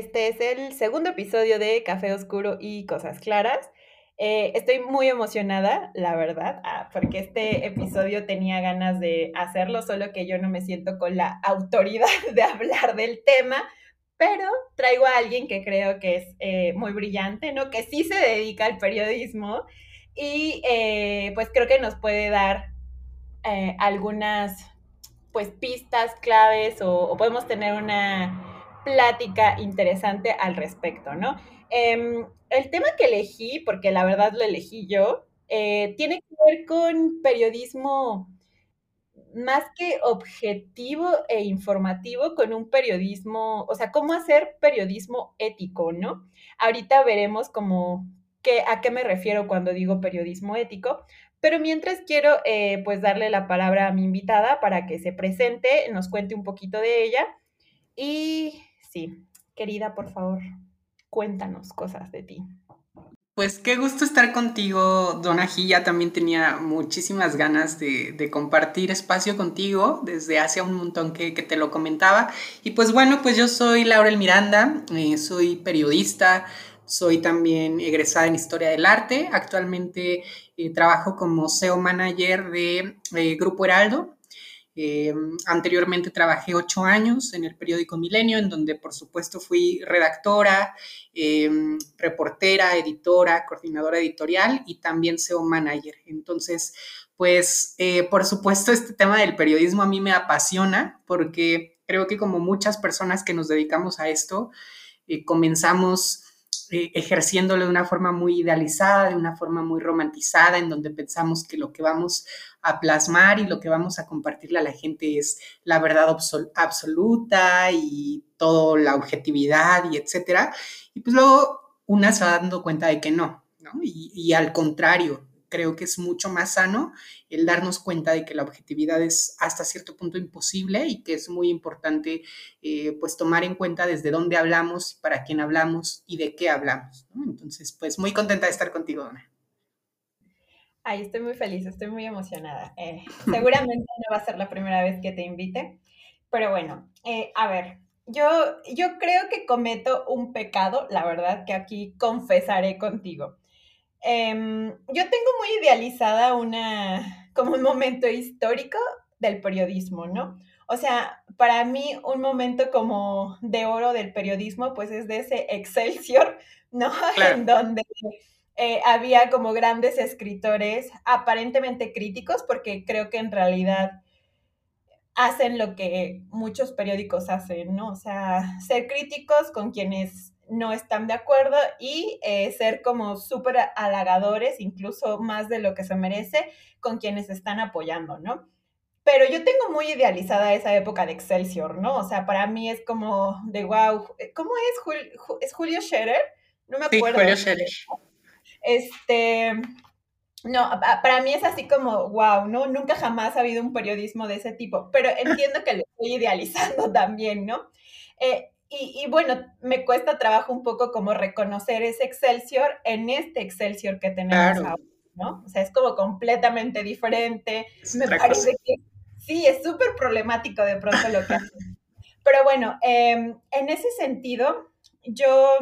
Este es el segundo episodio de Café Oscuro y Cosas Claras. Eh, estoy muy emocionada, la verdad, ah, porque este episodio tenía ganas de hacerlo, solo que yo no me siento con la autoridad de hablar del tema, pero traigo a alguien que creo que es eh, muy brillante, ¿no? Que sí se dedica al periodismo y eh, pues creo que nos puede dar algunas pues pistas claves o, podemos tener una plática interesante al respecto, ¿no? Em, el tema que elegí, porque la verdad lo elegí yo, eh, tiene que ver con periodismo más que objetivo e informativo, con un periodismo, o sea, cómo hacer periodismo ético, ¿no? Ahorita veremos cómo, qué, a qué me refiero cuando digo periodismo ético, pero mientras quiero eh, pues darle la palabra a mi invitada para que se presente, nos cuente un poquito de ella. Y sí, querida, por favor, cuéntanos cosas de ti. Pues qué gusto estar contigo, Dona Ya también tenía muchísimas ganas de, compartir espacio contigo desde hace un montón que, te lo comentaba. Y pues bueno, pues yo soy Laurel Miranda, eh, soy periodista, soy también egresada en Historia del Arte. Actualmente eh, trabajo como SEO Manager de eh, Grupo Heraldo. Eh, anteriormente trabajé ocho años en el periódico Milenio, en donde por supuesto fui redactora, reportera, editora, coordinadora editorial y también SEO Manager. Entonces, pues por supuesto este tema del periodismo a mí me apasiona porque creo que como muchas personas que nos dedicamos a esto, comenzamos eh, ejerciéndolo de una forma muy idealizada, de una forma muy romantizada, en donde pensamos que lo que vamos a plasmar y lo que vamos a compartirle a la gente es la verdad absoluta y toda la objetividad y etcétera. Y pues luego una se va dando cuenta de que no, ¿no? y al contrario, creo que es mucho más sano el darnos cuenta de que la objetividad es hasta cierto punto imposible y que es muy importante eh, pues tomar en cuenta desde dónde hablamos, para quién hablamos y de qué hablamos. Entonces, pues muy contenta de estar contigo, Dona. Ay, estoy muy feliz, estoy muy emocionada. Eh, seguramente no va a ser la primera vez que te invite, pero bueno, eh, a ver, yo, yo creo que cometo un pecado, la verdad que aquí confesaré contigo. Em, yo tengo muy idealizada una, como un momento histórico del periodismo, ¿no? O sea, para mí un momento como de oro del periodismo, pues es de ese Excelsior, ¿no? En donde eh, había como grandes escritores aparentemente críticos, porque creo que en realidad hacen lo que muchos periódicos hacen, ¿no? O sea, ser críticos con quienes no están de acuerdo y eh, ser como súper halagadores, incluso más de lo que se merece, con quienes están apoyando, ¿no? Pero yo tengo muy idealizada esa época de Excelsior, ¿no? O sea, para mí es como de wow. ¿Cómo es? ¿Es Julio Scherer? No me acuerdo. Sí, Julio Scherer. Este. No, para mí es así como, wow, ¿no? Nunca jamás ha habido un periodismo de ese tipo, pero entiendo que lo estoy idealizando también, ¿no? Eh, y, bueno, me cuesta trabajo un poco como reconocer ese Excelsior en este Excelsior que tenemos ahora, ¿no? O sea, es como completamente diferente. me parece que sí, es súper problemático de pronto lo que hacen. Pero bueno, em, en ese sentido, yo,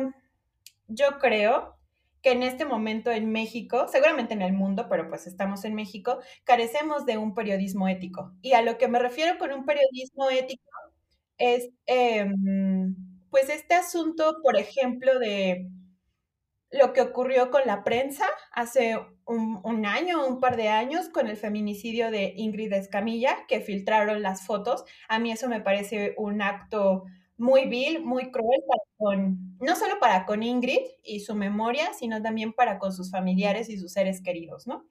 yo creo que en este momento en México, seguramente en el mundo, pero pues estamos en México, carecemos de un periodismo ético. Y a lo que me refiero con un periodismo ético es em, pues este asunto, por ejemplo, de lo que ocurrió con la prensa hace un, un, año, un par de años, con el feminicidio de Ingrid Escamilla, que filtraron las fotos. A mí eso me parece un acto muy vil, muy cruel, con, no solo para con Ingrid y su memoria, sino también para con sus familiares y sus seres queridos, ¿no?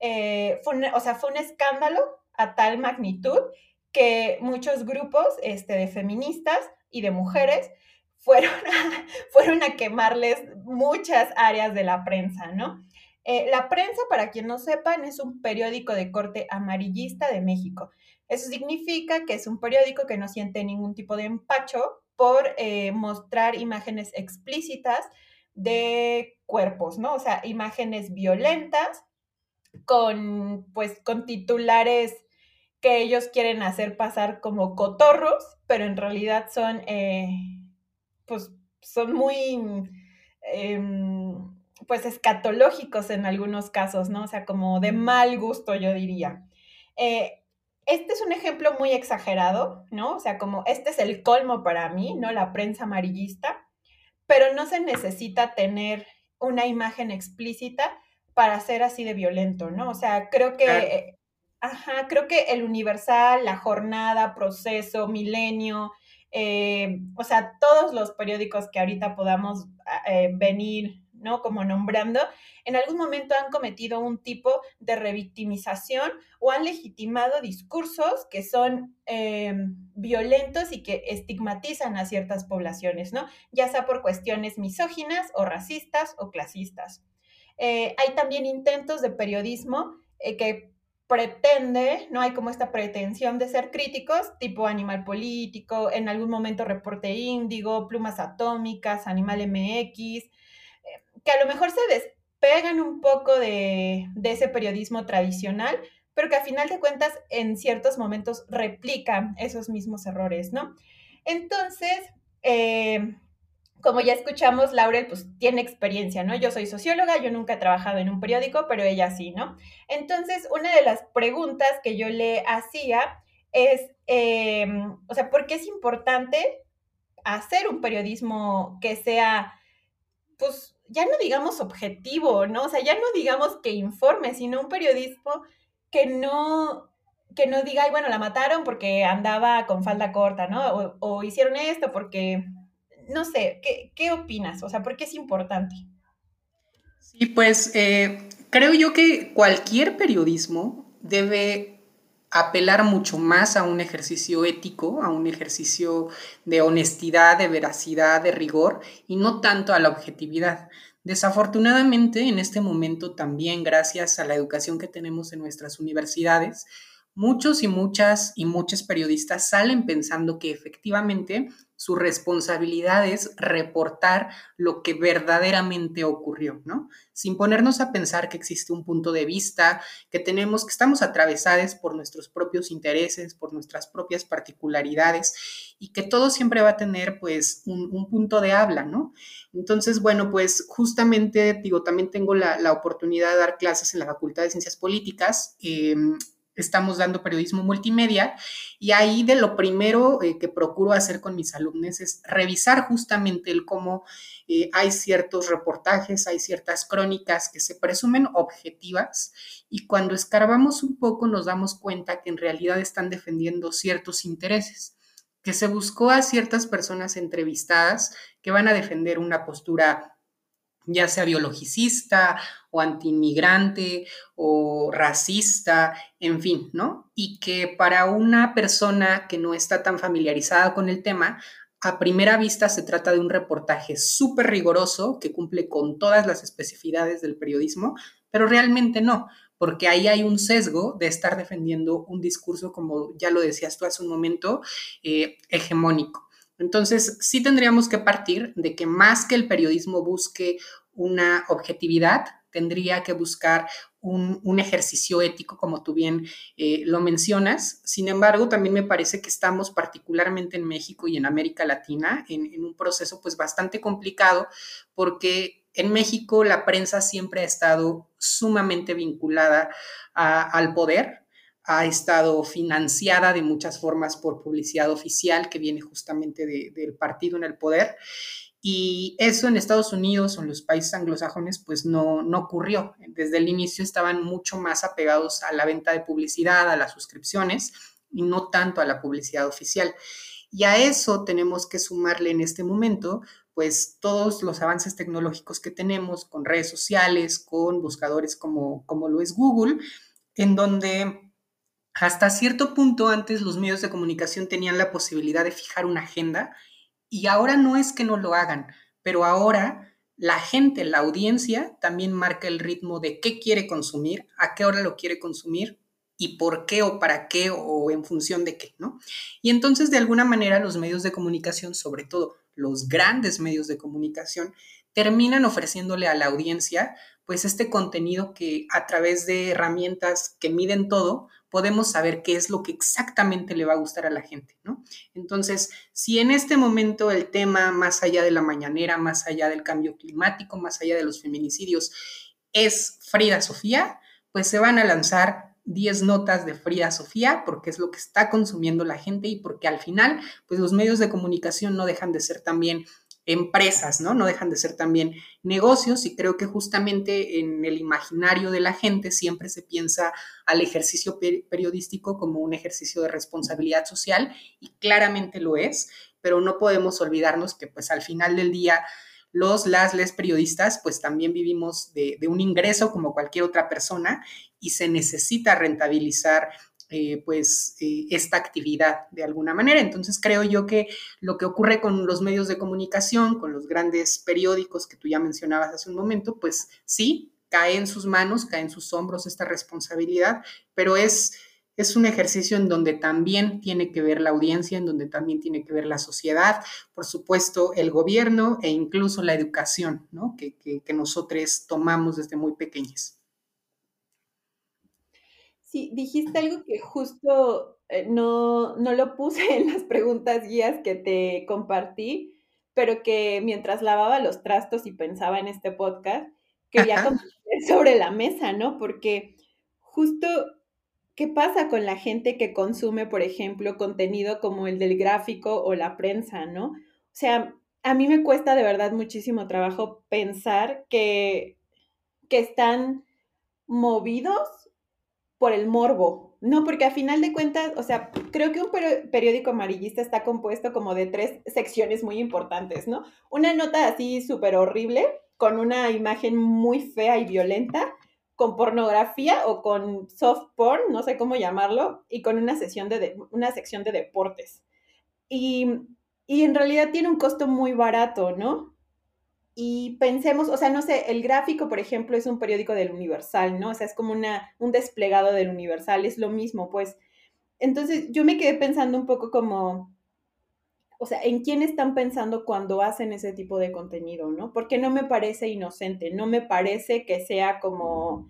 Eh, fue o sea, fue un escándalo a tal magnitud que muchos grupos este, de feministas y de mujeres fueron a, fueron a quemarles muchas áreas de la prensa, ¿no? Eh, la prensa, para quien no sepan, es un periódico de corte amarillista de México. Eso significa que es un periódico que no siente ningún tipo de empacho por eh, mostrar imágenes explícitas de cuerpos, ¿no? O sea, imágenes violentas con, pues, con titulares que ellos quieren hacer pasar como cotorros, pero en realidad son, eh, pues son muy, em, pues escatológicos en algunos casos, ¿no? O sea, como de mal gusto, yo diría. Eh, este es un ejemplo muy exagerado, ¿no? O sea, como este es el colmo para mí, ¿no? La prensa amarillista, pero no se necesita tener una imagen explícita para ser así de violento, ¿no? O sea, creo que, ajá, creo que el Universal, La Jornada, Proceso, Milenio, eh, o sea, todos los periódicos que ahorita podamos eh, venir, ¿no? Como nombrando, en algún momento han cometido un tipo de revictimización o han legitimado discursos que son eh, violentos y que estigmatizan a ciertas poblaciones, ¿no? Ya sea por cuestiones misóginas o racistas o clasistas. hay también intentos de periodismo que pretende, no hay como esta pretensión de ser críticos, tipo Animal Político, en algún momento Reporte Índigo, Plumas Atómicas, Animal MX, eh, que a lo mejor se despegan un poco de, ese periodismo tradicional, pero que a final de cuentas en ciertos momentos replican esos mismos errores, ¿no? Entonces, eh, como ya escuchamos, Laurel pues tiene experiencia, ¿no? Yo soy socióloga, yo nunca he trabajado en un periódico, pero ella sí, ¿no? Entonces, una de las preguntas que yo le hacía es, em, o sea, ¿por qué es importante hacer un periodismo que sea, pues, ya no digamos objetivo, ¿no? O sea, ya no digamos que informe, sino un periodismo que no, que no diga, ay, bueno, la mataron porque andaba con falda corta, ¿no? o hicieron esto porque no sé, ¿qué, opinas? O sea, ¿por qué es importante? Sí, pues eh, creo yo que cualquier periodismo debe apelar mucho más a un ejercicio ético, a un ejercicio de honestidad, de veracidad, de rigor y no tanto a la objetividad. Desafortunadamente, en este momento también, gracias a la educación que tenemos en nuestras universidades, muchos y muchas y muchos periodistas salen pensando que efectivamente su responsabilidad es reportar lo que verdaderamente ocurrió, ¿no? Sin ponernos a pensar que existe un punto de vista, que tenemos, que estamos atravesados por nuestros propios intereses, por nuestras propias particularidades y que todo siempre va a tener pues un, punto de habla, ¿no? Entonces, bueno, pues justamente, digo, también tengo la, oportunidad de dar clases en la Facultad de Ciencias Políticas. Em, estamos dando periodismo multimedia y ahí de lo primero eh, que procuro hacer con mis alumnos es revisar justamente el cómo eh, hay ciertos reportajes, hay ciertas crónicas que se presumen objetivas y cuando escarbamos un poco nos damos cuenta que en realidad están defendiendo ciertos intereses que se buscó a ciertas personas entrevistadas que van a defender una postura ya sea biologicista o antiinmigrante o racista, en fin, ¿no? Y que para una persona que no está tan familiarizada con el tema, a primera vista se trata de un reportaje súper riguroso que cumple con todas las especificidades del periodismo, pero realmente no, porque ahí hay un sesgo de estar defendiendo un discurso, como ya lo decías tú hace un momento, eh, hegemónico. Entonces, sí tendríamos que partir de que más que el periodismo busque una objetividad, tendría que buscar un, ejercicio ético, como tú bien eh, lo mencionas. Sin embargo, también me parece que estamos particularmente en México y en América Latina en, un proceso pues bastante complicado porque en México la prensa siempre ha estado sumamente vinculada al poder, ha estado financiada de muchas formas por publicidad oficial que viene justamente del partido en el poder. Y eso en Estados Unidos o en los países anglosajones pues no, no ocurrió. Desde el inicio estaban mucho más apegados a la venta de publicidad, a las suscripciones y no tanto a la publicidad oficial. Y a eso tenemos que sumarle en este momento pues todos los avances tecnológicos que tenemos con redes sociales, con buscadores como, como lo es Google, en donde hasta cierto punto antes los medios de comunicación tenían la posibilidad de fijar una agenda y ahora no es que no lo hagan, pero ahora la gente, la audiencia también marca el ritmo de qué quiere consumir, a qué hora lo quiere consumir y por qué o para qué o en función de qué, ¿no? Y entonces, de alguna manera, los medios de comunicación, sobre todo los grandes medios de comunicación, terminan ofreciéndole a la audiencia pues este contenido que a través de herramientas que miden todo, podemos saber qué es lo que exactamente le va a gustar a la gente, ¿no? Entonces, si en este momento el tema, más allá de la mañanera, más allá del cambio climático, más allá de los feminicidios, es Frida Sofía, pues se van a lanzar 10 notas de Frida Sofía porque es lo que está consumiendo la gente y porque al final, pues los medios de comunicación no dejan de ser también empresas, ¿no? No dejan de ser también negocios y creo que justamente en el imaginario de la gente siempre se piensa al ejercicio periodístico como un ejercicio de responsabilidad social y claramente lo es, pero no podemos olvidarnos que pues al final del día los, las, les periodistas pues también vivimos de, de un ingreso como cualquier otra persona y se necesita rentabilizar eh, pues eh, esta actividad de alguna manera. Entonces creo yo que lo que ocurre con los medios de comunicación, con los grandes periódicos que tú ya mencionabas hace un momento, pues sí, cae en sus manos, cae en sus hombros esta responsabilidad, pero es, es un ejercicio en donde también tiene que ver la audiencia, en donde también tiene que ver la sociedad, por supuesto el gobierno e incluso la educación, que nosotros tomamos desde muy pequeños. Sí, dijiste algo que justo eh, no, no lo puse en las preguntas guías que te compartí, pero que mientras lavaba los trastos y pensaba en este podcast, quería compartir sobre la mesa, ¿no? Porque justo, ¿qué pasa con la gente que consume, por ejemplo, contenido como el del gráfico o la prensa, ¿no? O sea, a mí me cuesta de verdad muchísimo trabajo pensar que, que están movidos por el morbo, no, porque a final de cuentas, o sea, creo que un periódico amarillista está compuesto como de tres secciones muy importantes, ¿no? Una nota así súper horrible, con una imagen muy fea y violenta, con pornografía o con soft porn, no sé cómo llamarlo, y con una, sesión de, una sección de deportes. Y, y en realidad tiene un costo muy barato, ¿no? Y pensemos, o sea, no sé, el gráfico, por ejemplo, es un periódico del Universal, ¿no? O sea, es como una, un desplegado del Universal, es lo mismo, pues. Entonces, yo me quedé pensando un poco como, o sea, ¿en quién están pensando cuando hacen ese tipo de contenido, ¿no? Porque no me parece inocente, no me parece que sea como,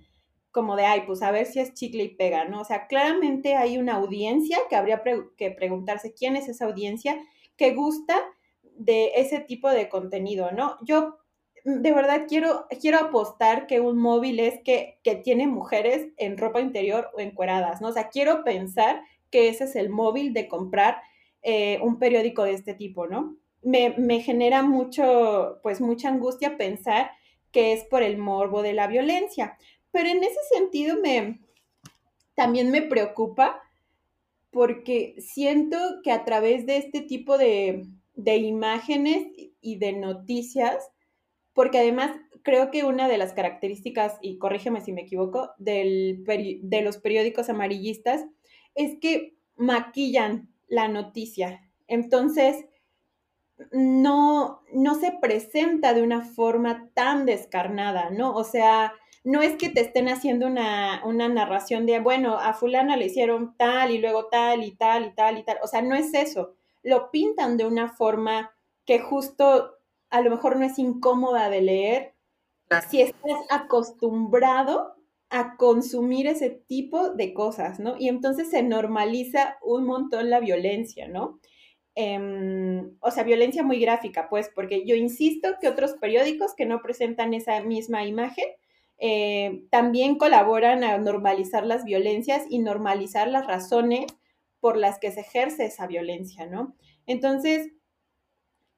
como de, ay, pues a ver si es chicle y pega, ¿no? O sea, claramente hay una audiencia que habría que preguntarse quién es esa audiencia que gusta de ese tipo de contenido, ¿no? Yo de verdad quiero, quiero apostar que un móvil es que, que tiene mujeres en ropa interior o encueradas, ¿no? O sea, quiero pensar que ese es el móvil de comprar eh, un periódico de este tipo, ¿no? Me, me, genera mucho, pues mucha angustia pensar que es por el morbo de la violencia. Pero en ese sentido me, también me preocupa porque siento que a través de este tipo de, de imágenes y de noticias, porque además creo que una de las características, y corrígeme si me equivoco, del de los periódicos amarillistas es que maquillan la noticia. Entonces, no, no se presenta de una forma tan descarnada, ¿no? O sea, no es que te estén haciendo una, una, narración de, bueno, a fulana le hicieron tal y luego tal y tal y tal y tal. O sea, no es eso lo pintan de una forma que justo a lo mejor no es incómoda de leer si estás acostumbrado a consumir ese tipo de cosas, ¿no? Y entonces se normaliza un montón la violencia, ¿no? Em, o sea, violencia muy gráfica, pues, porque yo insisto que otros periódicos que no presentan esa misma imagen eh, también colaboran a normalizar las violencias y normalizar las razones por las que se ejerce esa violencia, ¿no? Entonces,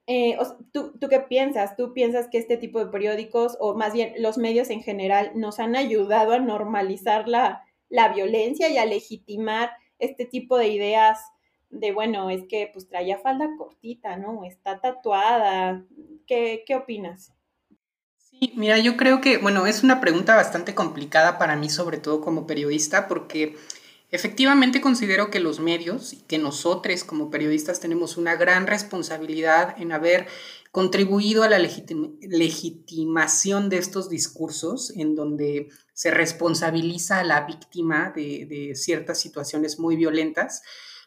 eh, ¿tú, ¿tú, qué piensas? ¿Tú piensas que este tipo de periódicos, o más bien los medios en general, nos han ayudado a normalizar la, violencia y a legitimar este tipo de ideas de, bueno, es que pues traía falda cortita, ¿no? Está tatuada. ¿Qué, qué opinas? Sí, mira, yo creo que, bueno, es una pregunta bastante complicada para mí, sobre todo como periodista, porque Efectivamente considero que los medios y que nosotros como periodistas tenemos una gran responsabilidad en haber contribuido a la legitimación de estos discursos en donde se responsabiliza a la víctima de, ciertas situaciones muy violentas,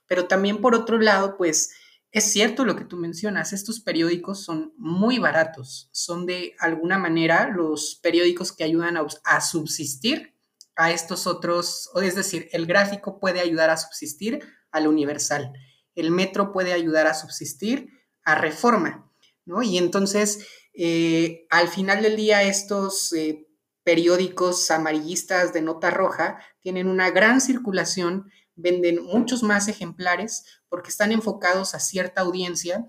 pero también por otro lado, pues es cierto lo que tú mencionas, estos periódicos son muy baratos, son de alguna manera los periódicos que ayudan a, subsistir a estos otros, es decir, el gráfico puede ayudar a subsistir al universal, el metro puede ayudar a subsistir a reforma, ¿no? Y entonces, eh, al final del día, estos eh, periódicos amarillistas de nota roja tienen una gran circulación venden muchos más ejemplares porque están enfocados a cierta audiencia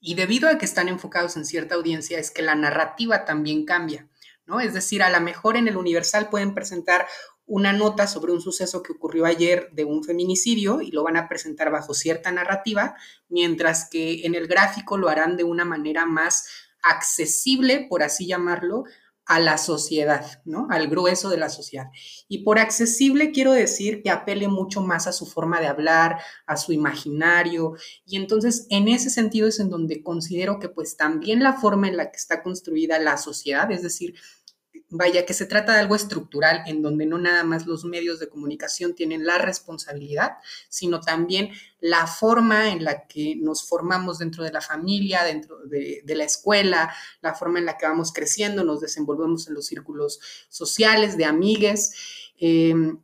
y debido a que están enfocados en cierta audiencia es que la narrativa también cambia, ¿no? Es decir, a lo mejor en el Universal pueden presentar una nota sobre un suceso que ocurrió ayer de un feminicidio y lo van a presentar bajo cierta narrativa, mientras que en el gráfico lo harán de una manera más accesible, por así llamarlo, a la sociedad, ¿no? Al grueso de la sociedad. Y por accesible quiero decir que apele mucho más a su forma de hablar, a su imaginario. Y entonces, en ese sentido es en donde considero que pues también la forma en la que está construida la sociedad, es decir, vaya que se trata de algo estructural en donde no nada más los medios de comunicación tienen la responsabilidad, sino también la forma en la que nos formamos dentro de la familia, dentro de, la escuela, la forma en la que vamos creciendo, nos desenvolvemos en los círculos sociales, de amigues. Em,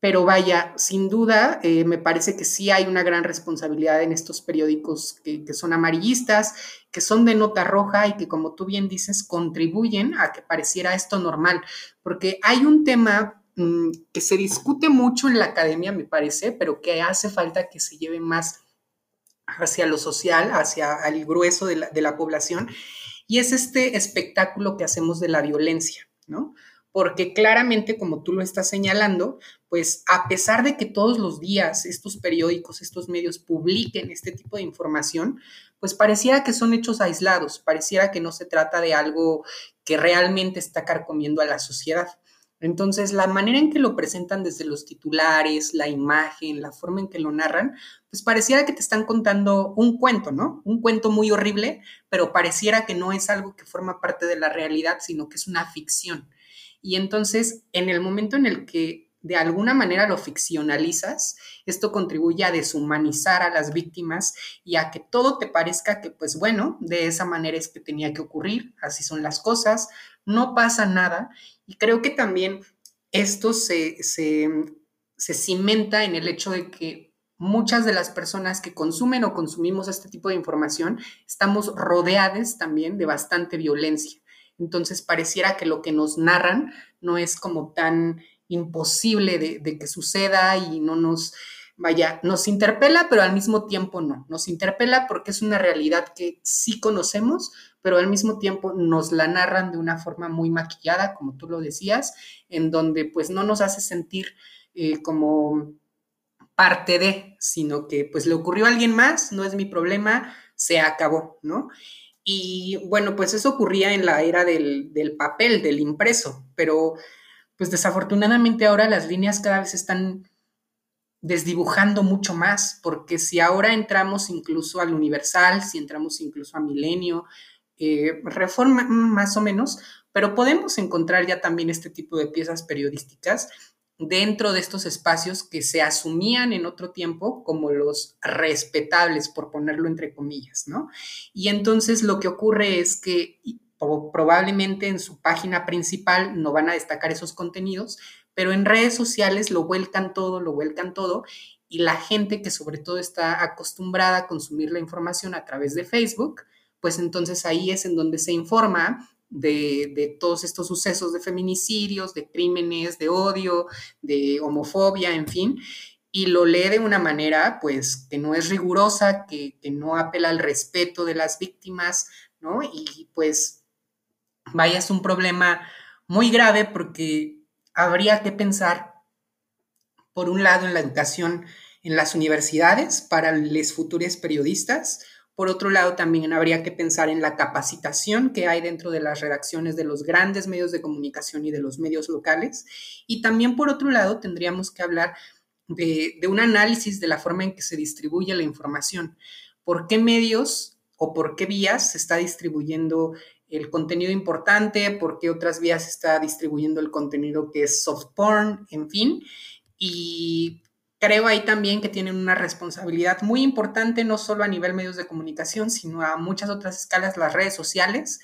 pero vaya, sin duda, eh, me parece que sí hay una gran responsabilidad en estos periódicos que, son amarillistas, que son de nota roja y que, como tú bien dices, contribuyen a que pareciera esto normal, porque hay un tema mm, que se discute mucho en la academia, me parece, pero que hace falta que se lleve más hacia lo social, hacia el grueso de la, de la población, y es este espectáculo que hacemos de la violencia, ¿no? Porque claramente, como tú lo estás señalando, pues a pesar de que todos los días estos periódicos, estos medios publiquen este tipo de información, pues pareciera que son hechos aislados, pareciera que no se trata de algo que realmente está carcomiendo a la sociedad. Entonces, la manera en que lo presentan desde los titulares, la imagen, la forma en que lo narran, pues pareciera que te están contando un cuento, ¿no? Un cuento muy horrible, pero pareciera que no es algo que forma parte de la realidad, sino que es una ficción. Y entonces, en el momento en el que de alguna manera lo ficcionalizas, esto contribuye a deshumanizar a las víctimas y a que todo te parezca que, pues bueno, de esa manera es que tenía que ocurrir, así son las cosas, no pasa nada. Y creo que también esto se, se, se cimenta en el hecho de que muchas de las personas que consumen o consumimos este tipo de información estamos rodeadas también de bastante violencia. Entonces pareciera que lo que nos narran no es como tan imposible de, que suceda y no nos, vaya, nos interpela, pero al mismo tiempo no. Nos interpela porque es una realidad que sí conocemos, pero al mismo tiempo nos la narran de una forma muy maquillada, como tú lo decías, en donde pues no nos hace sentir eh, como parte de, sino que pues le ocurrió a alguien más, no es mi problema, se acabó, ¿no? Y bueno, pues eso ocurría en la era del, papel, del impreso, pero pues desafortunadamente ahora las líneas cada vez están desdibujando mucho más, porque si ahora entramos incluso al universal, si entramos incluso a milenio, eh, reforma más o menos, pero podemos encontrar ya también este tipo de piezas periodísticas dentro de estos espacios que se asumían en otro tiempo como los respetables, por ponerlo entre comillas, ¿no? Y entonces lo que ocurre es que probablemente en su página principal no van a destacar esos contenidos, pero en redes sociales lo vuelcan todo, lo vuelcan todo, y la gente que sobre todo está acostumbrada a consumir la información a través de Facebook, pues entonces ahí es en donde se informa de, todos estos sucesos de feminicidios, de crímenes, de odio, de homofobia, en fin, y lo lee de una manera, pues, que no es rigurosa, que, que no apela al respeto de las víctimas, ¿no? Y pues, vaya, es un problema muy grave porque habría que pensar, por un lado, en la educación en las universidades para los futuros periodistas, por otro lado, también habría que pensar en la capacitación que hay dentro de las redacciones de los grandes medios de comunicación y de los medios locales. Y también, por otro lado, tendríamos que hablar de, un análisis de la forma en que se distribuye la información. ¿Por qué medios o por qué vías se está distribuyendo el contenido importante? ¿Por qué otras vías se está distribuyendo el contenido que es soft porn? En fin. Y creo ahí también que tienen una responsabilidad muy importante, no solo a nivel medios de comunicación, sino a muchas otras escalas, las redes sociales.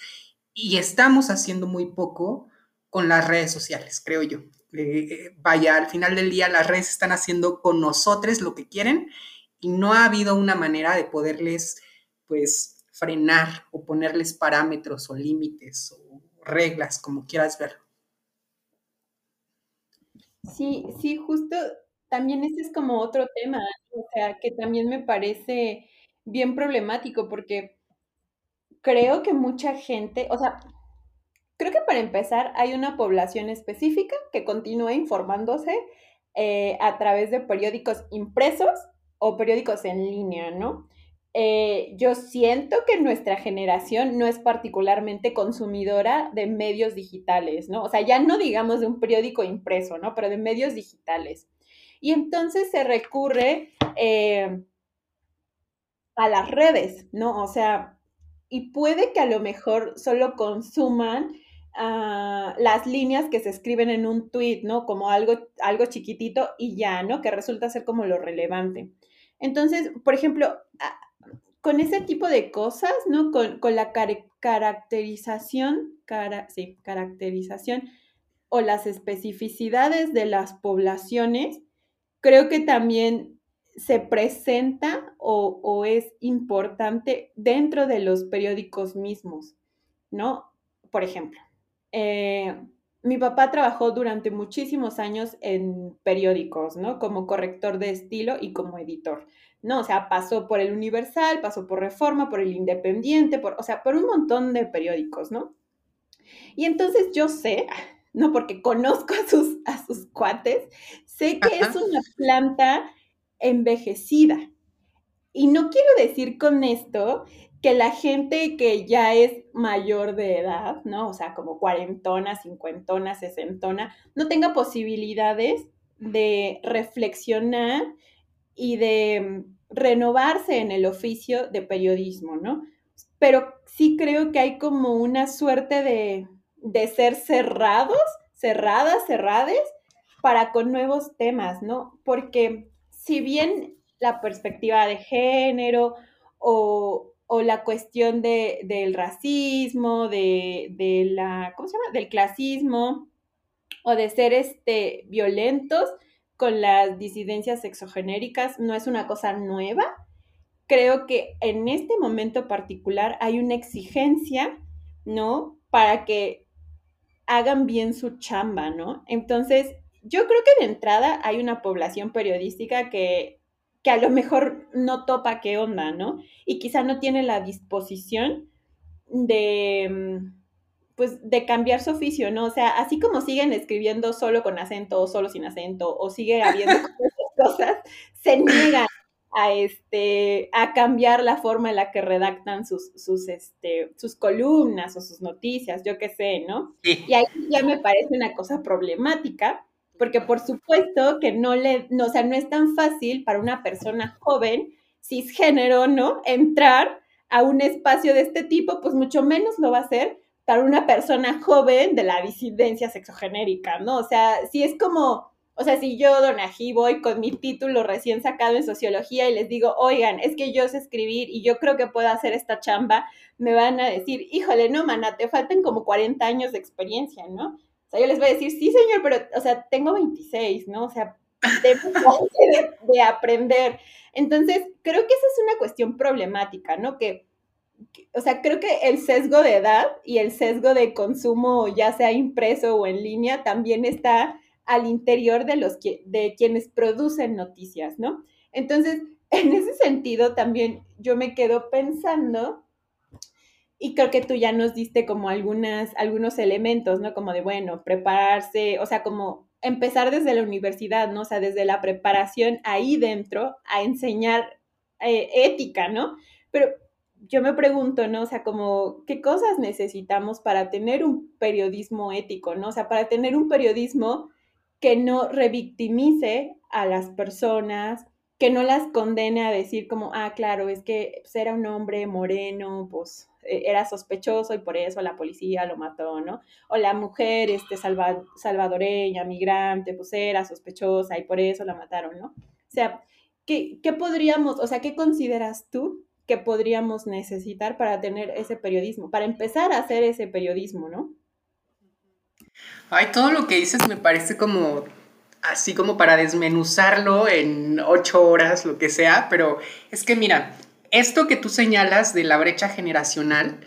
Y estamos haciendo muy poco con las redes sociales, creo yo. Eh, vaya, al final del día las redes están haciendo con nosotros lo que quieren y no ha habido una manera de poderles, pues, frenar o ponerles parámetros o límites o reglas, como quieras ver. Sí, sí, justo también ese es como otro tema, o sea, que también me parece bien problemático porque creo que mucha gente, o sea, Creo que para empezar hay una población específica que continúa informándose eh, a través de periódicos impresos o periódicos en línea, ¿no? Eh, yo siento que nuestra generación no es particularmente consumidora de medios digitales, ¿no? O sea, ya no digamos de un periódico impreso, ¿no? Pero de medios digitales. Y entonces se recurre eh, a las redes, ¿no? O sea, y puede que a lo mejor solo consuman ah, las líneas que se escriben en un tweet, ¿no? Como algo, algo chiquitito y ya, ¿no? Que resulta ser como lo relevante. Entonces, por ejemplo, ah, con ese tipo de cosas, ¿no? Con, la caracterización, cara, sí, caracterización o las especificidades de las poblaciones, creo que también se presenta o, es importante dentro de los periódicos mismos, ¿no? Por ejemplo, eh, mi papá trabajó durante muchísimos años en periódicos, ¿no? Como corrector de estilo y como editor, ¿no? O sea, pasó por el Universal, pasó por Reforma, por el Independiente, por, o sea, por un montón de periódicos, ¿no? Y entonces yo sé, no porque conozco a sus, a sus cuates, sé que es una planta envejecida. Y no quiero decir con esto que la gente que ya es mayor de edad, ¿no? O sea, como cuarentona, cincuentona, sesentona, no tenga posibilidades de reflexionar y de mm, renovarse en el oficio de periodismo, ¿no? Pero sí creo que hay como una suerte de, de ser cerrados, cerradas, cerrades, para con nuevos temas, ¿no? Porque si bien la perspectiva de género o, la cuestión del racismo, de, la, ¿cómo se llama? Del clasismo o de ser este, violentos con las disidencias sexogenéricas no es una cosa nueva. Creo que en este momento particular hay una exigencia, ¿no? Para que hagan bien su chamba, ¿no? Entonces, yo creo que de entrada hay una población periodística que, que a lo mejor no topa qué onda, ¿no? Y quizá no tiene la disposición de, mm, pues, de cambiar su oficio, ¿no? O sea, así como siguen escribiendo solo con acento o solo sin acento, o sigue habiendo cosas, se niegan a, este, a cambiar la forma en la que redactan sus, sus, este, sus columnas o sus noticias, yo qué sé, ¿no? Y ahí ya me parece una cosa problemática, porque por supuesto que no le, no, o sea, no es tan fácil para una persona joven, cisgénero, ¿no? Entrar a un espacio de este tipo, pues mucho menos lo va a hacer para una persona joven de la disidencia sexogenérica, ¿no? O sea, si es como, o sea, si yo, Donají, voy con mi título recién sacado en sociología y les digo, oigan, es que yo sé escribir y yo creo que puedo hacer esta chamba, me van a decir, híjole, no, mana, te faltan como 40 años de experiencia, ¿no? sea, yo les voy a decir, sí, señor, pero, o sea, tengo 26, ¿no? O sea, de, de, aprender. Entonces, creo que esa es una cuestión problemática, ¿no? Que, o sea, creo que el sesgo de edad y el sesgo de consumo, ya sea impreso o en línea, también está al interior de los que, de quienes producen noticias, ¿no? Entonces, en ese sentido, también yo me quedo pensando y creo que tú ya nos diste como algunas, algunos elementos, ¿no? Como de, bueno, prepararse, o sea, como empezar desde la universidad, ¿no? O sea, desde la preparación ahí dentro a enseñar eh, ética, ¿no? Pero yo me pregunto, ¿no? O sea, como, ¿qué cosas necesitamos para tener un periodismo ético, ¿no? O sea, para tener un periodismo que no revictimice a las personas, que no las condene a decir como, ah, claro, es que pues, era un hombre moreno, pues e, era sospechoso y por eso la policía lo mató, ¿no? O la mujer este, salvadoreña, migrante, pues era sospechosa y por eso la mataron, ¿no? O sea, ¿qué, ¿qué podríamos, o sea, qué consideras tú que podríamos necesitar para tener ese periodismo, para empezar a hacer ese periodismo, ¿no? Ay, todo lo que dices me parece como así como para desmenuzarlo en ocho horas, lo que sea, pero es que mira, esto que tú señalas de la brecha generacional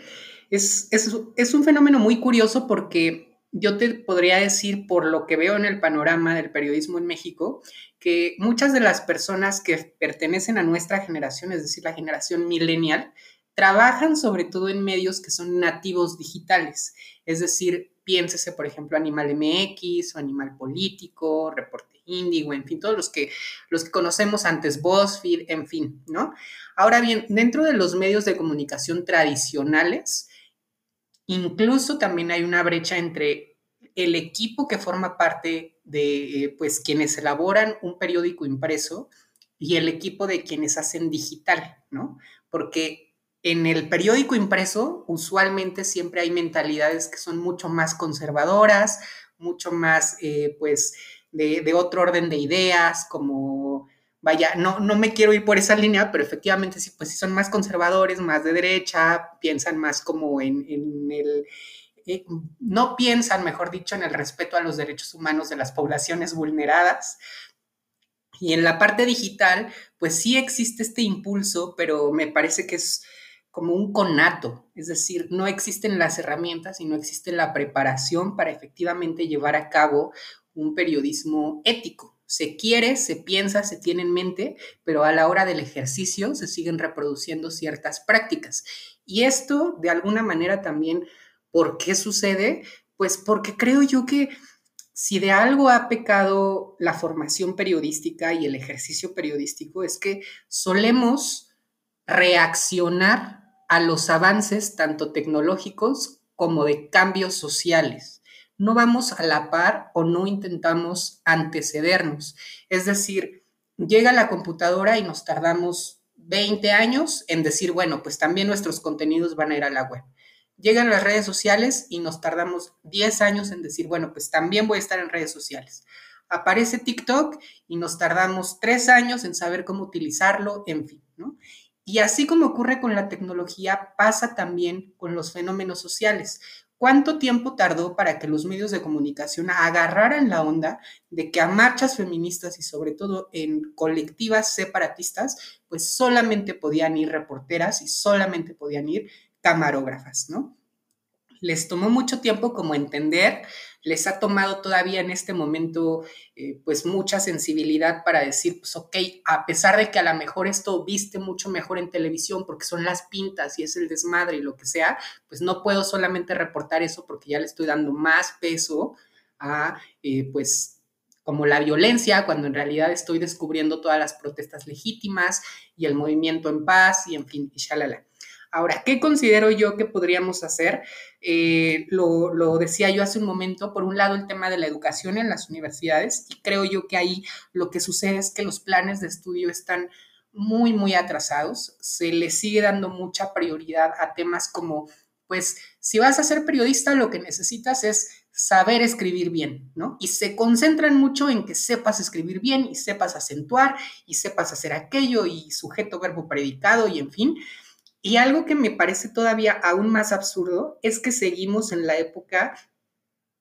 es, es, un fenómeno muy curioso porque yo te podría decir, por lo que veo en el panorama del periodismo en México, que muchas de las personas que pertenecen a nuestra generación, es decir, la generación millennial, trabajan sobre todo en medios que son nativos digitales, es decir, piénsese, por ejemplo, Animal MX o Animal Político, Reporte Índigo, en fin, todos los que, los que conocemos antes, BuzzFeed, en fin, ¿no? Ahora bien, dentro de los medios de comunicación tradicionales, incluso también hay una brecha entre el equipo que forma parte de, eh, pues, quienes elaboran un periódico impreso y el equipo de quienes hacen digital, ¿no? Porque en el periódico impreso usualmente siempre hay mentalidades que son mucho más conservadoras, mucho más, eh, pues, de, otro orden de ideas, como vaya, no, no me quiero ir por esa línea, pero efectivamente sí, pues sí son más conservadores, más de derecha, piensan más como en, el, eh, no piensan, mejor dicho, en el respeto a los derechos humanos de las poblaciones vulneradas. Y en la parte digital, pues sí existe este impulso, pero me parece que es como un conato, es decir, no existen las herramientas y no existe la preparación para efectivamente llevar a cabo un periodismo ético se quiere, se piensa, se tiene en mente, pero a la hora del ejercicio se siguen reproduciendo ciertas prácticas. Y esto, de alguna manera también, ¿por qué sucede? Pues porque creo yo que si de algo ha pecado la formación periodística y el ejercicio periodístico es que solemos reaccionar a los avances tanto tecnológicos como de cambios sociales no vamos a la par o no intentamos antecedernos. Es decir, llega la computadora y nos tardamos 20 años en decir, bueno, pues también nuestros contenidos van a ir a la web. Llegan las redes sociales y nos tardamos 10 años en decir, bueno, pues también voy a estar en redes sociales. Aparece TikTok y nos tardamos 3 años en saber cómo utilizarlo, en fin, ¿no? Y así como ocurre con la tecnología, pasa también con los fenómenos sociales. ¿Cuánto tiempo tardó para que los medios de comunicación agarraran la onda de que a marchas feministas y sobre todo en colectivas separatistas, pues solamente podían ir reporteras y solamente podían ir camarógrafas, ¿no? Les tomó mucho tiempo como entender les ha tomado todavía en este momento eh, pues mucha sensibilidad para decir, pues ok, a pesar de que a lo mejor esto viste mucho mejor en televisión porque son las pintas y es el desmadre y lo que sea, pues no puedo solamente reportar eso porque ya le estoy dando más peso a eh, pues como la violencia, cuando en realidad estoy descubriendo todas las protestas legítimas y el movimiento en paz y en fin, y shalala. Ahora, ¿qué considero yo que podríamos hacer? Eh, lo, decía yo hace un momento, por un lado el tema de la educación en las universidades y creo yo que ahí lo que sucede es que los planes de estudio están muy, muy atrasados, se le sigue dando mucha prioridad a temas como, pues, si vas a ser periodista, lo que necesitas es saber escribir bien, ¿no? Y se concentran mucho en que sepas escribir bien y sepas acentuar y sepas hacer aquello y sujeto, verbo, predicado y en fin. Y algo que me parece todavía aún más absurdo es que seguimos en la época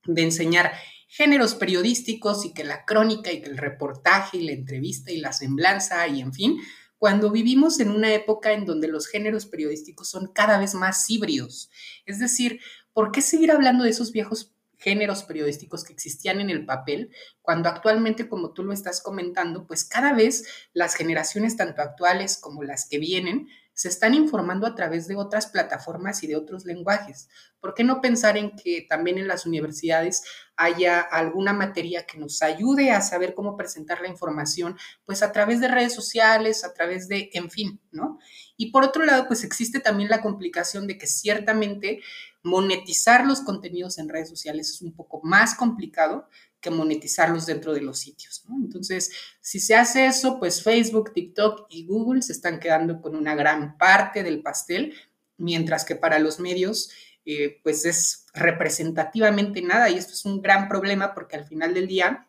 de enseñar géneros periodísticos y que la crónica y que el reportaje y la entrevista y la semblanza y en fin, cuando vivimos en una época en donde los géneros periodísticos son cada vez más híbridos. Es decir, ¿por qué seguir hablando de esos viejos géneros periodísticos que existían en el papel, cuando actualmente, como tú lo estás comentando, pues cada vez las generaciones, tanto actuales como las que vienen, se están informando a través de otras plataformas y de otros lenguajes. ¿Por qué no pensar en que también en las universidades haya alguna materia que nos ayude a saber cómo presentar la información, pues a través de redes sociales, a través de, en fin, ¿no? Y por otro lado, pues existe también la complicación de que ciertamente monetizar los contenidos en redes sociales es un poco más complicado que monetizarlos dentro de los sitios. Entonces, si se hace eso, pues Facebook, TikTok y Google se están quedando con una gran parte del pastel, mientras que para los medios, eh, pues es representativamente nada y esto es un gran problema porque al final del día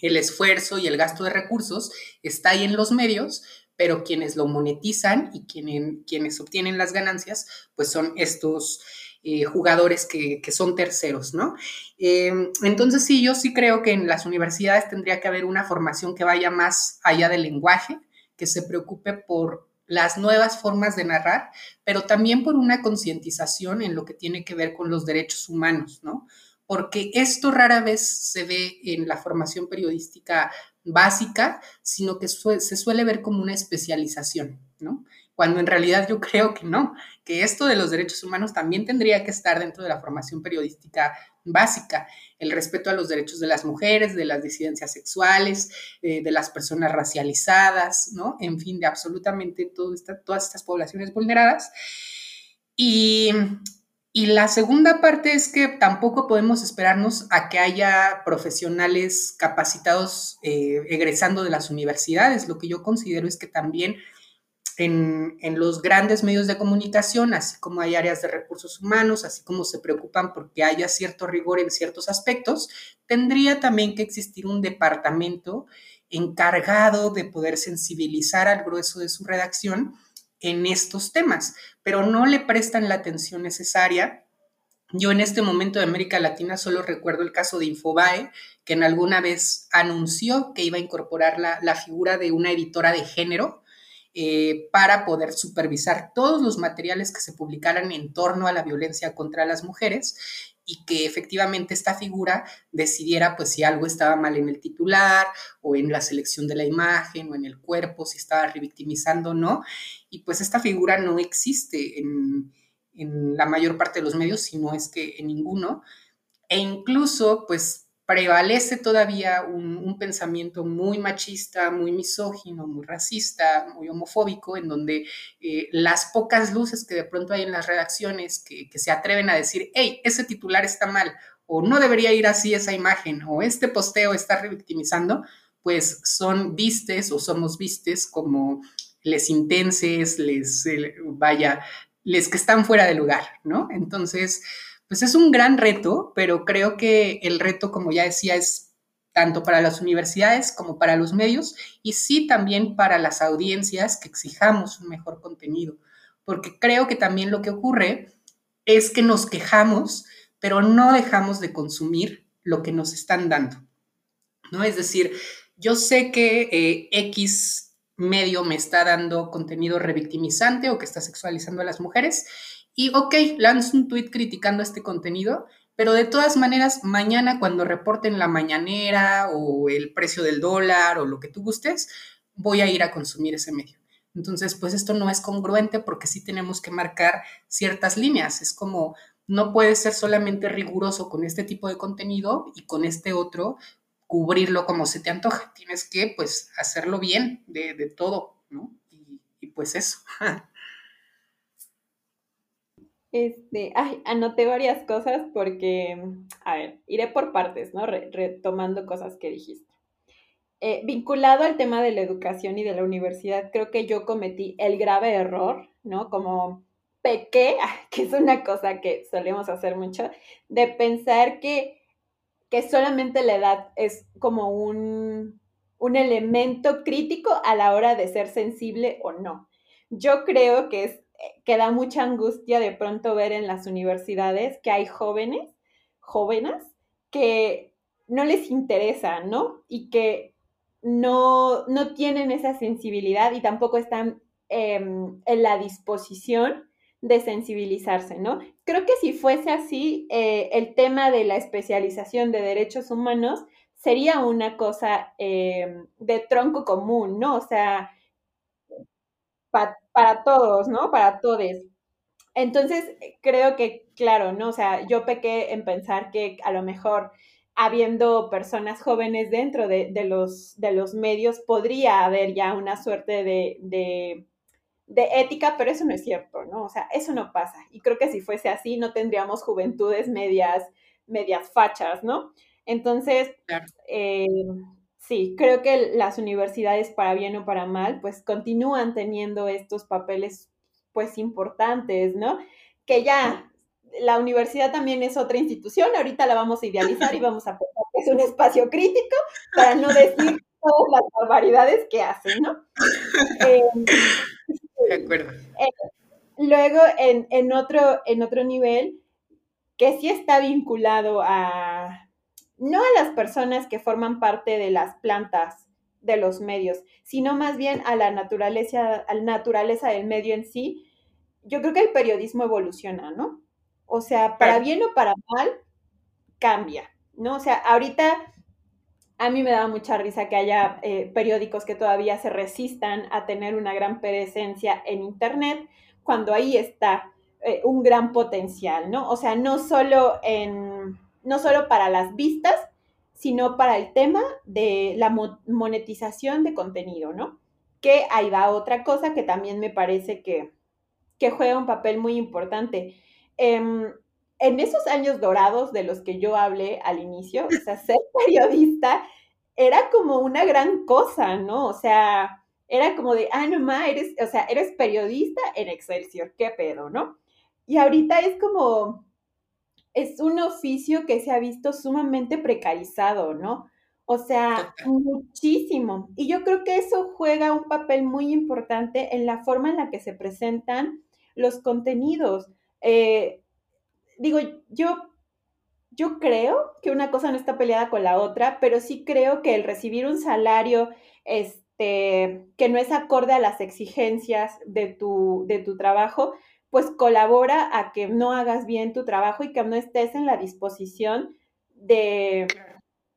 el esfuerzo y el gasto de recursos está ahí en los medios, pero quienes lo monetizan y quienes, quienes obtienen las ganancias, pues son estos eh, jugadores que, son terceros, ¿no? Em, entonces sí, yo sí creo que en las universidades tendría que haber una formación que vaya más allá del lenguaje, que se preocupe por las nuevas formas de narrar, pero también por una concientización en lo que tiene que ver con los derechos humanos, ¿no? Porque esto rara vez se ve en la formación periodística básica, sino que se suele ver como una especialización, ¿no? Cuando en realidad yo creo que no, que esto de los derechos humanos también tendría que estar dentro de la formación periodística básica, el respeto a los derechos de las mujeres, de las disidencias sexuales, eh, de las personas racializadas, ¿no? En fin, de absolutamente todas estas poblaciones vulneradas. Y y la segunda parte es que tampoco podemos esperarnos a que haya profesionales capacitados eh, egresando de las universidades. Lo que yo considero es que también en, los grandes medios de comunicación, así como hay áreas de recursos humanos, así como se preocupan porque haya cierto rigor en ciertos aspectos, tendría también que existir un departamento encargado de poder sensibilizar al grueso de su redacción en estos temas, pero no le prestan la atención necesaria. Yo en este momento de América Latina solo recuerdo el caso de Infobae, que en alguna vez anunció que iba a incorporar la, figura de una editora de género eh, para poder supervisar todos los materiales que se publicaran en torno a la violencia contra las mujeres y que efectivamente esta figura decidiera pues si algo estaba mal en el titular o en la selección de la imagen o en el cuerpo, si estaba revictimizando o no. Y pues esta figura no existe en, en la mayor parte de los medios, sino es que en ninguno. E incluso pues prevalece todavía un, pensamiento muy machista, muy misógino, muy racista, muy homofóbico, en donde eh, las pocas luces que de pronto hay en las redacciones que, se atreven a decir, hey, ese titular está mal, o no debería ir así esa imagen, o este posteo está revictimizando, pues son vistes o somos vistes como les intenses, les, eh, vaya, les que están fuera de lugar, ¿no? Entonces, pues es un gran reto, pero creo que el reto, como ya decía, es tanto para las universidades como para los medios y sí también para las audiencias que exijamos un mejor contenido, porque creo que también lo que ocurre es que nos quejamos, pero no dejamos de consumir lo que nos están dando, ¿no? Es decir, yo sé que eh, X medio me está dando contenido revictimizante o que está sexualizando a las mujeres y ok, lanzo un tweet criticando este contenido, pero de todas maneras, mañana cuando reporten la mañanera o el precio del dólar o lo que tú gustes, voy a ir a consumir ese medio. Entonces, pues esto no es congruente porque sí tenemos que marcar ciertas líneas. Es como, no puedes ser solamente riguroso con este tipo de contenido y con este otro cubrirlo como se te antoja. Tienes que, pues, hacerlo bien de, todo, ¿no? Y pues eso. Este, ay, anoté varias cosas porque, a ver, iré por partes, ¿no? retomando cosas que dijiste. Eh, vinculado al tema de la educación y de la universidad, creo que yo cometí el grave error, ¿no? Como pequé, que es una cosa que solemos hacer mucho, de pensar que, que solamente la edad es como un, un elemento crítico a la hora de ser sensible o no. Yo creo que es que da mucha angustia de pronto ver en las universidades que hay jóvenes, jóvenes, que no les interesa, ¿no? Y que no, no tienen esa sensibilidad y tampoco están em, en la disposición de sensibilizarse, ¿no? Creo que si fuese así, eh, el tema de la especialización de derechos humanos sería una cosa em, de tronco común, ¿no? O sea, para todos, ¿no? Para todos. Entonces, creo que, claro, ¿no? O sea, yo pequé en pensar que a lo mejor habiendo personas jóvenes dentro de, los, de los medios, podría haber ya una suerte de, de, ética, pero eso no es cierto, ¿no? O sea, eso no pasa. Y creo que si fuese así, no tendríamos juventudes medias, medias fachas, ¿no? Entonces, eh, sí, creo que las universidades, para bien o para mal, pues continúan teniendo estos papeles, pues importantes, ¿no? Que ya la universidad también es otra institución, ahorita la vamos a idealizar y vamos a pensar que es un espacio crítico para no decir todas las barbaridades que hacen, ¿no? De acuerdo. Eh, luego, en, en, otro, en otro nivel, que sí está vinculado a, no a las personas que forman parte de las plantas de los medios, sino más bien a la naturaleza, a la naturaleza del medio en sí, yo creo que el periodismo evoluciona, ¿no? O sea, para bien o para mal, cambia, ¿no? O sea, ahorita a mí me da mucha risa que haya eh, periódicos que todavía se resistan a tener una gran presencia en Internet, cuando ahí está eh, un gran potencial, ¿no? O sea, no solo, en, no solo para las vistas, sino para el tema de la monetización de contenido, ¿no? Que ahí va otra cosa que también me parece que, que juega un papel muy importante. Em, en esos años dorados de los que yo hablé al inicio, o sea, ser periodista era como una gran cosa, ¿no? O sea, era como de, ah, no ma, eres, o sea, eres periodista en Excelsior, qué pedo, ¿no? Y ahorita es como, es un oficio que se ha visto sumamente precarizado, ¿no? O sea, muchísimo. Y yo creo que eso juega un papel muy importante en la forma en la que se presentan los contenidos. Eh, digo, yo, yo creo que una cosa no está peleada con la otra, pero sí creo que el recibir un salario este, que no es acorde a las exigencias de tu, de tu trabajo, pues colabora a que no hagas bien tu trabajo y que no estés en la disposición de,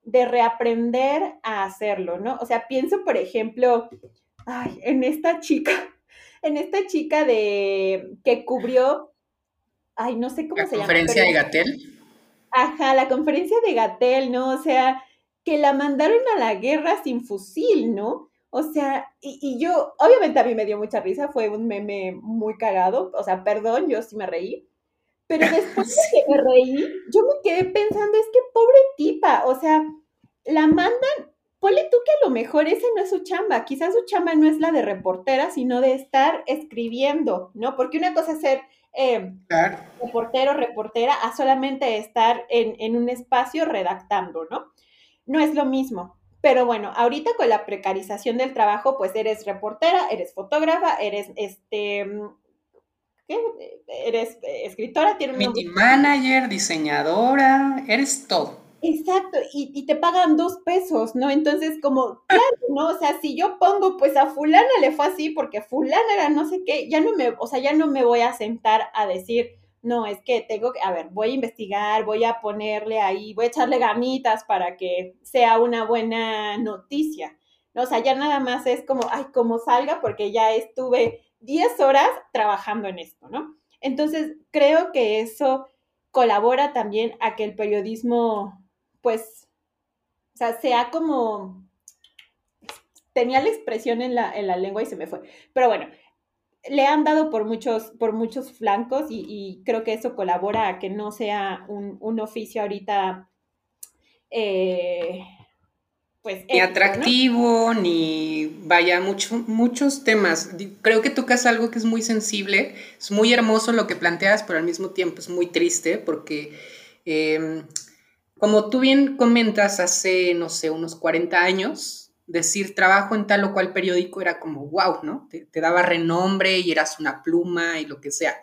de reaprender a hacerlo, ¿no? O sea, pienso, por ejemplo, ay, en esta chica, en esta chica de que cubrió ay, no sé cómo se llama. ¿La conferencia de Gatel? Ajá, la conferencia de Gatel, ¿no? O sea, que la mandaron a la guerra sin fusil, ¿no? O sea, y, yo, obviamente a mí me dio mucha risa, fue un meme muy cagado, o sea, perdón, yo sí me reí, pero después de que me reí, yo me quedé pensando, es que pobre tipa, o sea, la mandan, ponle tú que a lo mejor ese no es su chamba, quizás su chamba no es la de reportera, sino de estar escribiendo, ¿no? Porque una cosa es ser eh, reportero, reportera, a solamente estar en, un espacio redactando, ¿no? No es lo mismo. Pero bueno, ahorita con la precarización del trabajo, pues eres reportera, eres fotógrafa, eres este. ¿Qué? Eres escritora, tienes un. manager, diseñadora, eres todo. Exacto, y, te pagan dos pesos, ¿no? Entonces, como, claro, ¿no? O sea, si yo pongo, pues a fulana le fue así porque fulana era no sé qué, ya no me, o sea, ya no me voy a sentar a decir, no, es que tengo que, a ver, voy a investigar, voy a ponerle ahí, voy a echarle gamitas para que sea una buena noticia, ¿no? O sea, ya nada más es como, ay, como salga porque ya estuve 10 horas trabajando en esto, ¿no? Entonces, creo que eso colabora también a que el periodismo pues, o sea, sea como, tenía la expresión en la, en la lengua y se me fue. Pero bueno, le han dado por muchos, por muchos flancos y, creo que eso colabora a que no sea un, oficio ahorita, eh, pues... Ni atractivo, ni vaya, mucho, muchos temas. Creo que tocas algo que es muy sensible, es muy hermoso lo que planteas, pero al mismo tiempo es muy triste porque... Em, como tú bien comentas, hace, no sé, unos 40 años, decir trabajo en tal o cual periódico era como wow, ¿no? Te, daba renombre y eras una pluma y lo que sea.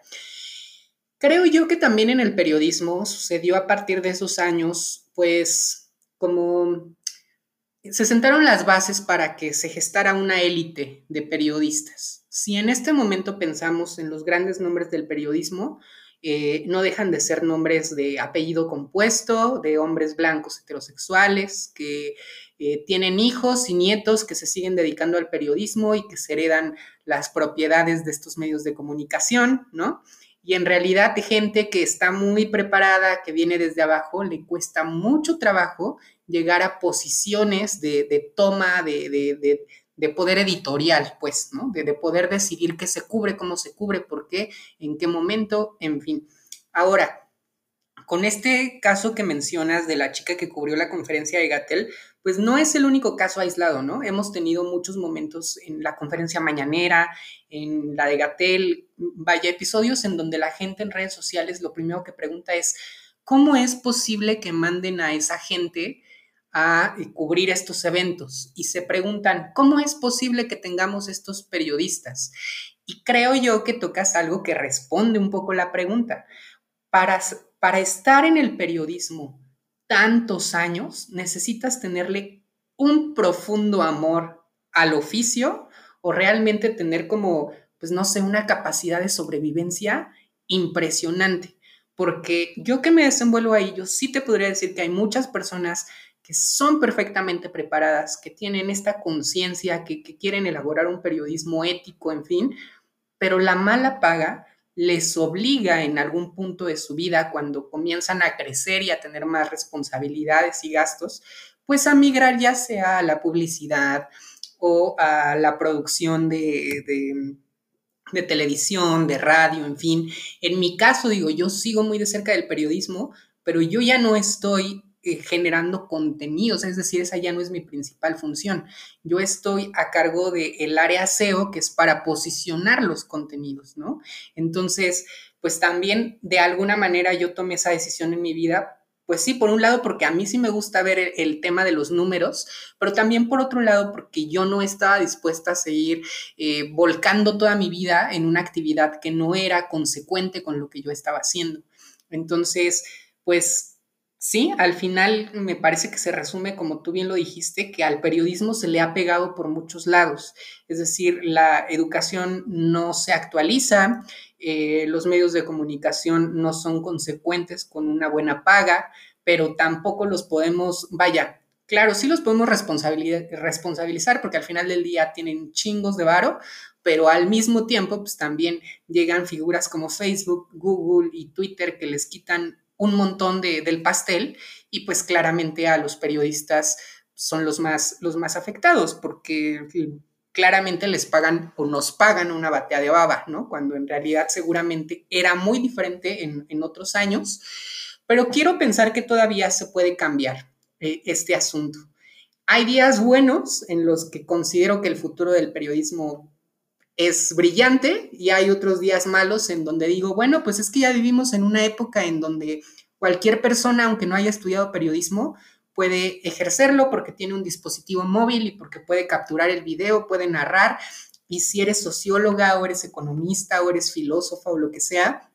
Creo yo que también en el periodismo sucedió a partir de esos años, pues como se sentaron las bases para que se gestara una élite de periodistas. Si en este momento pensamos en los grandes nombres del periodismo, eh, no dejan de ser nombres de apellido compuesto, de hombres blancos heterosexuales que eh, tienen hijos y nietos que se siguen dedicando al periodismo y que se heredan las propiedades de estos medios de comunicación, ¿no? y en realidad gente que está muy preparada, que viene desde abajo, le cuesta mucho trabajo llegar a posiciones de, toma, de, poder editorial, pues, ¿no? De, poder decidir qué se cubre, cómo se cubre, por qué, en qué momento, en fin. Ahora, con este caso que mencionas de la chica que cubrió la conferencia de Gatel, pues no es el único caso aislado, ¿no? Hemos tenido muchos momentos en la conferencia mañanera, en la de Gatel, vaya episodios en donde la gente en redes sociales lo primero que pregunta es, ¿cómo es posible que manden a esa gente a eh, cubrir estos eventos? Y se preguntan, ¿cómo es posible que tengamos estos periodistas? Y creo yo que tocas algo que responde un poco la pregunta. Para, para estar en el periodismo, tantos años, necesitas tenerle un profundo amor al oficio o realmente tener como, pues no sé, una capacidad de sobrevivencia impresionante. Porque yo que me desenvuelvo ahí, yo sí te podría decir que hay muchas personas que son perfectamente preparadas, que tienen esta conciencia, que, quieren elaborar un periodismo ético, en fin, pero la mala paga les obliga en algún punto de su vida, cuando comienzan a crecer y a tener más responsabilidades y gastos, pues a migrar ya sea a la publicidad o a la producción de, de, televisión, de radio, en fin. En mi caso, digo, yo sigo muy de cerca del periodismo, pero yo ya no estoy eh, generando contenidos, es decir, esa ya no es mi principal función. Yo estoy a cargo del el área SEO, que es para posicionar los contenidos, ¿no? Entonces, pues también de alguna manera yo tomé esa decisión en mi vida pues sí, por un lado porque a mí sí me gusta ver el, tema de los números, pero también por otro lado porque yo no estaba dispuesta a seguir eh, volcando toda mi vida en una actividad que no era consecuente con lo que yo estaba haciendo. Entonces, pues Sí, al final me parece que se resume, como tú bien lo dijiste, que al periodismo se le ha pegado por muchos lados. Es decir, la educación no se actualiza, eh, los medios de comunicación no son consecuentes con una buena paga, pero tampoco los podemos, vaya, claro, sí los podemos responsabilizar porque al final del día tienen chingos de varo, pero al mismo tiempo, pues también llegan figuras como Facebook, Google y Twitter que les quitan un montón de, del pastel y pues claramente a los periodistas son los más, los más afectados porque claramente les pagan o nos pagan una batea de baba, ¿no? Cuando en realidad seguramente era muy diferente en, otros años, pero quiero pensar que todavía se puede cambiar eh, este asunto. Hay días buenos en los que considero que el futuro del periodismo es brillante y hay otros días malos en donde digo, bueno, pues es que ya vivimos en una época en donde cualquier persona, aunque no haya estudiado periodismo, puede ejercerlo porque tiene un dispositivo móvil y porque puede capturar el video, puede narrar. Y si eres socióloga o eres economista o eres filósofa o lo que sea,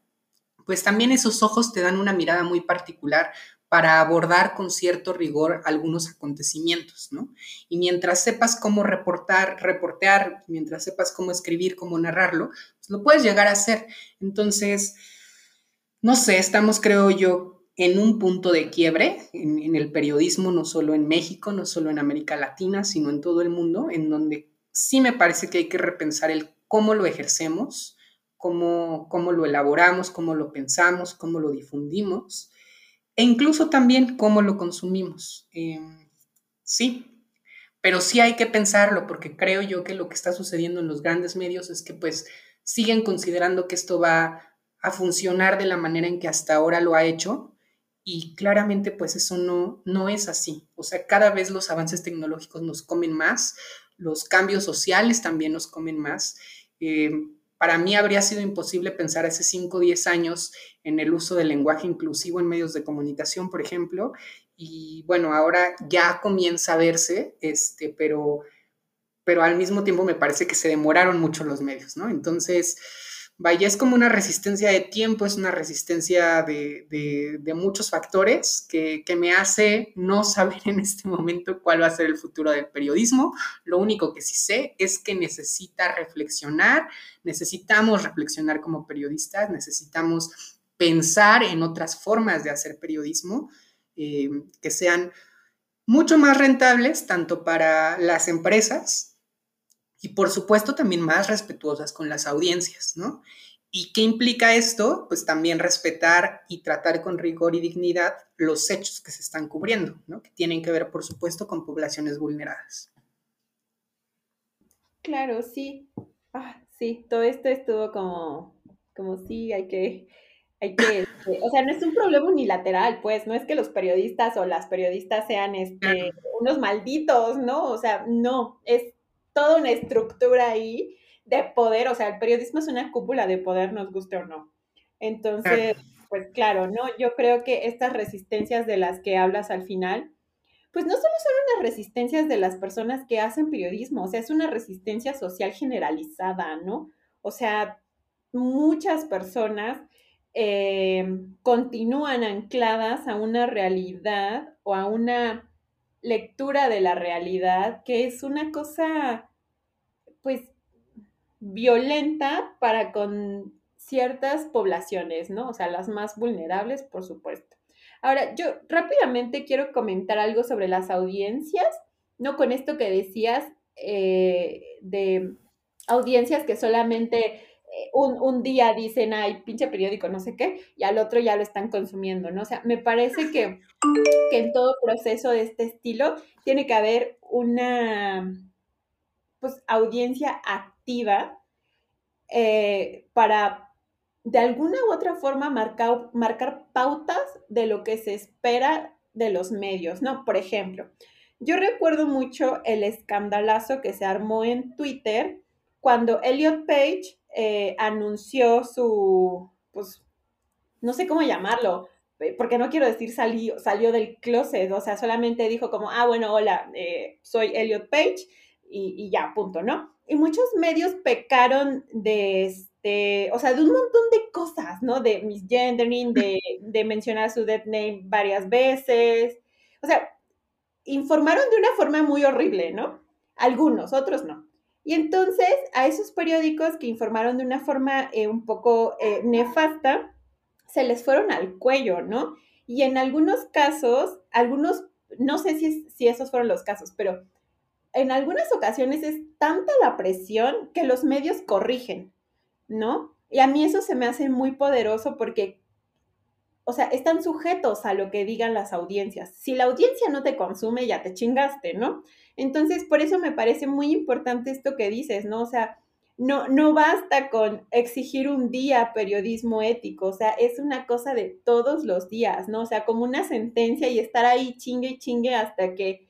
pues también esos ojos te dan una mirada muy particular para abordar con cierto rigor algunos acontecimientos, ¿no? Y mientras sepas cómo reportar, reportear, mientras sepas cómo escribir, cómo narrarlo, pues lo puedes llegar a hacer. Entonces, no sé, estamos, creo yo, en un punto de quiebre en, en, el periodismo, no solo en México, no solo en América Latina, sino en todo el mundo, en donde sí me parece que hay que repensar el cómo lo ejercemos, cómo, cómo lo elaboramos, cómo lo pensamos, cómo lo difundimos e incluso también cómo lo consumimos. Em, sí, pero sí hay que pensarlo porque creo yo que lo que está sucediendo en los grandes medios es que pues siguen considerando que esto va a funcionar de la manera en que hasta ahora lo ha hecho y claramente pues eso no, no es así. O sea, cada vez los avances tecnológicos nos comen más, los cambios sociales también nos comen más. Em, para mí habría sido imposible pensar hace 5 o 10 años en el uso del lenguaje inclusivo en medios de comunicación, por ejemplo, y bueno, ahora ya comienza a verse, este, pero, pero al mismo tiempo me parece que se demoraron mucho los medios, ¿no? Entonces, vaya, es como una resistencia de tiempo, es una resistencia de, muchos factores que, me hace no saber en este momento cuál va a ser el futuro del periodismo. Lo único que sí sé es que necesita reflexionar, necesitamos reflexionar como periodistas, necesitamos pensar en otras formas de hacer periodismo eh, que sean mucho más rentables tanto para las empresas y por supuesto también más respetuosas con las audiencias, ¿no? ¿Y qué implica esto? Pues también respetar y tratar con rigor y dignidad los hechos que se están cubriendo, ¿no? que tienen que ver, por supuesto, con poblaciones vulneradas. Claro, sí. Ah, sí, todo esto estuvo como, como sí, hay que, hay que, este, o sea, no es un problema unilateral, pues, no es que los periodistas o las periodistas sean este, unos malditos, ¿no? O sea, no, es toda una estructura ahí de poder, o sea, el periodismo es una cúpula de poder, nos guste o no. Entonces, pues claro, ¿no? Yo creo que estas resistencias de las que hablas al final, pues no solo son unas resistencias de las personas que hacen periodismo, o sea, es una resistencia social generalizada, ¿no? O sea, muchas personas eh, continúan ancladas a una realidad o a una lectura de la realidad que es una cosa, pues, violenta para con ciertas poblaciones, ¿no? O sea, las más vulnerables, por supuesto. Ahora, yo rápidamente quiero comentar algo sobre las audiencias, ¿no? Con esto que decías eh, de audiencias que solamente un, un, día dicen, ay, pinche periódico, no sé qué, y al otro ya lo están consumiendo, ¿no? O sea, me parece que, que en todo proceso de este estilo tiene que haber una, pues, audiencia activa eh, para de alguna u otra forma marcar, marcar pautas de lo que se espera de los medios, ¿no? Por ejemplo, yo recuerdo mucho el escandalazo que se armó en Twitter cuando Elliot Page eh, anunció su, pues, no sé cómo llamarlo, eh, porque no quiero decir salió, salió del closet, o sea, solamente dijo como, ah, bueno, hola, soy Elliot Page y, ya, punto, ¿no? Y muchos medios pecaron de este, o sea, de un montón de cosas, ¿no? De misgendering, de, de mencionar su dead name varias veces. O sea, informaron de una forma muy horrible, ¿no? Algunos, otros no. Y entonces a esos periódicos que informaron de una forma eh, un poco eh, nefasta, se les fueron al cuello, ¿no? Y en algunos casos, algunos, no sé si, si esos fueron los casos, pero en algunas ocasiones es tanta la presión que los medios corrigen, ¿no? Y a mí eso se me hace muy poderoso porque, o sea, están sujetos a lo que digan las audiencias. Si la audiencia no te consume, ya te chingaste, ¿no? Entonces, por eso me parece muy importante esto que dices, ¿no? O sea, no, no basta con exigir un día periodismo ético, o sea, es una cosa de todos los días, ¿no? O sea, como una sentencia y estar ahí chingue y chingue hasta que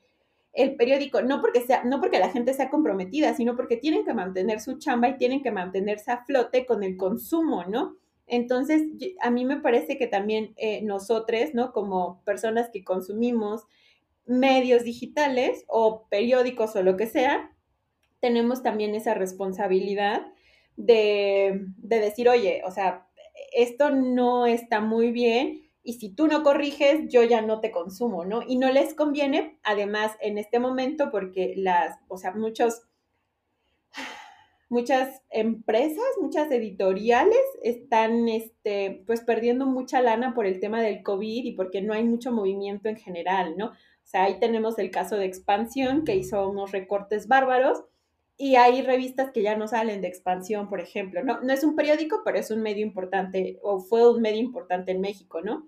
el periódico, no porque, sea, no porque la gente sea comprometida, sino porque tienen que mantener su chamba y tienen que mantenerse a flote con el consumo, ¿no? Entonces, a mí me parece que también eh, nosotros, ¿no? Como personas que consumimos medios digitales o periódicos o lo que sea, tenemos también esa responsabilidad de, de decir, oye, o sea, esto no está muy bien y si tú no corriges, yo ya no te consumo, ¿no? Y no les conviene, además, en este momento, porque las, o sea, muchos, muchas empresas, muchas editoriales están, este, pues, perdiendo mucha lana por el tema del COVID y porque no hay mucho movimiento en general, ¿no? O sea, ahí tenemos el caso de Expansión, que hizo unos recortes bárbaros, y hay revistas que ya no salen de expansión, por ejemplo. No, no es un periódico, pero es un medio importante, o fue un medio importante en México, ¿no?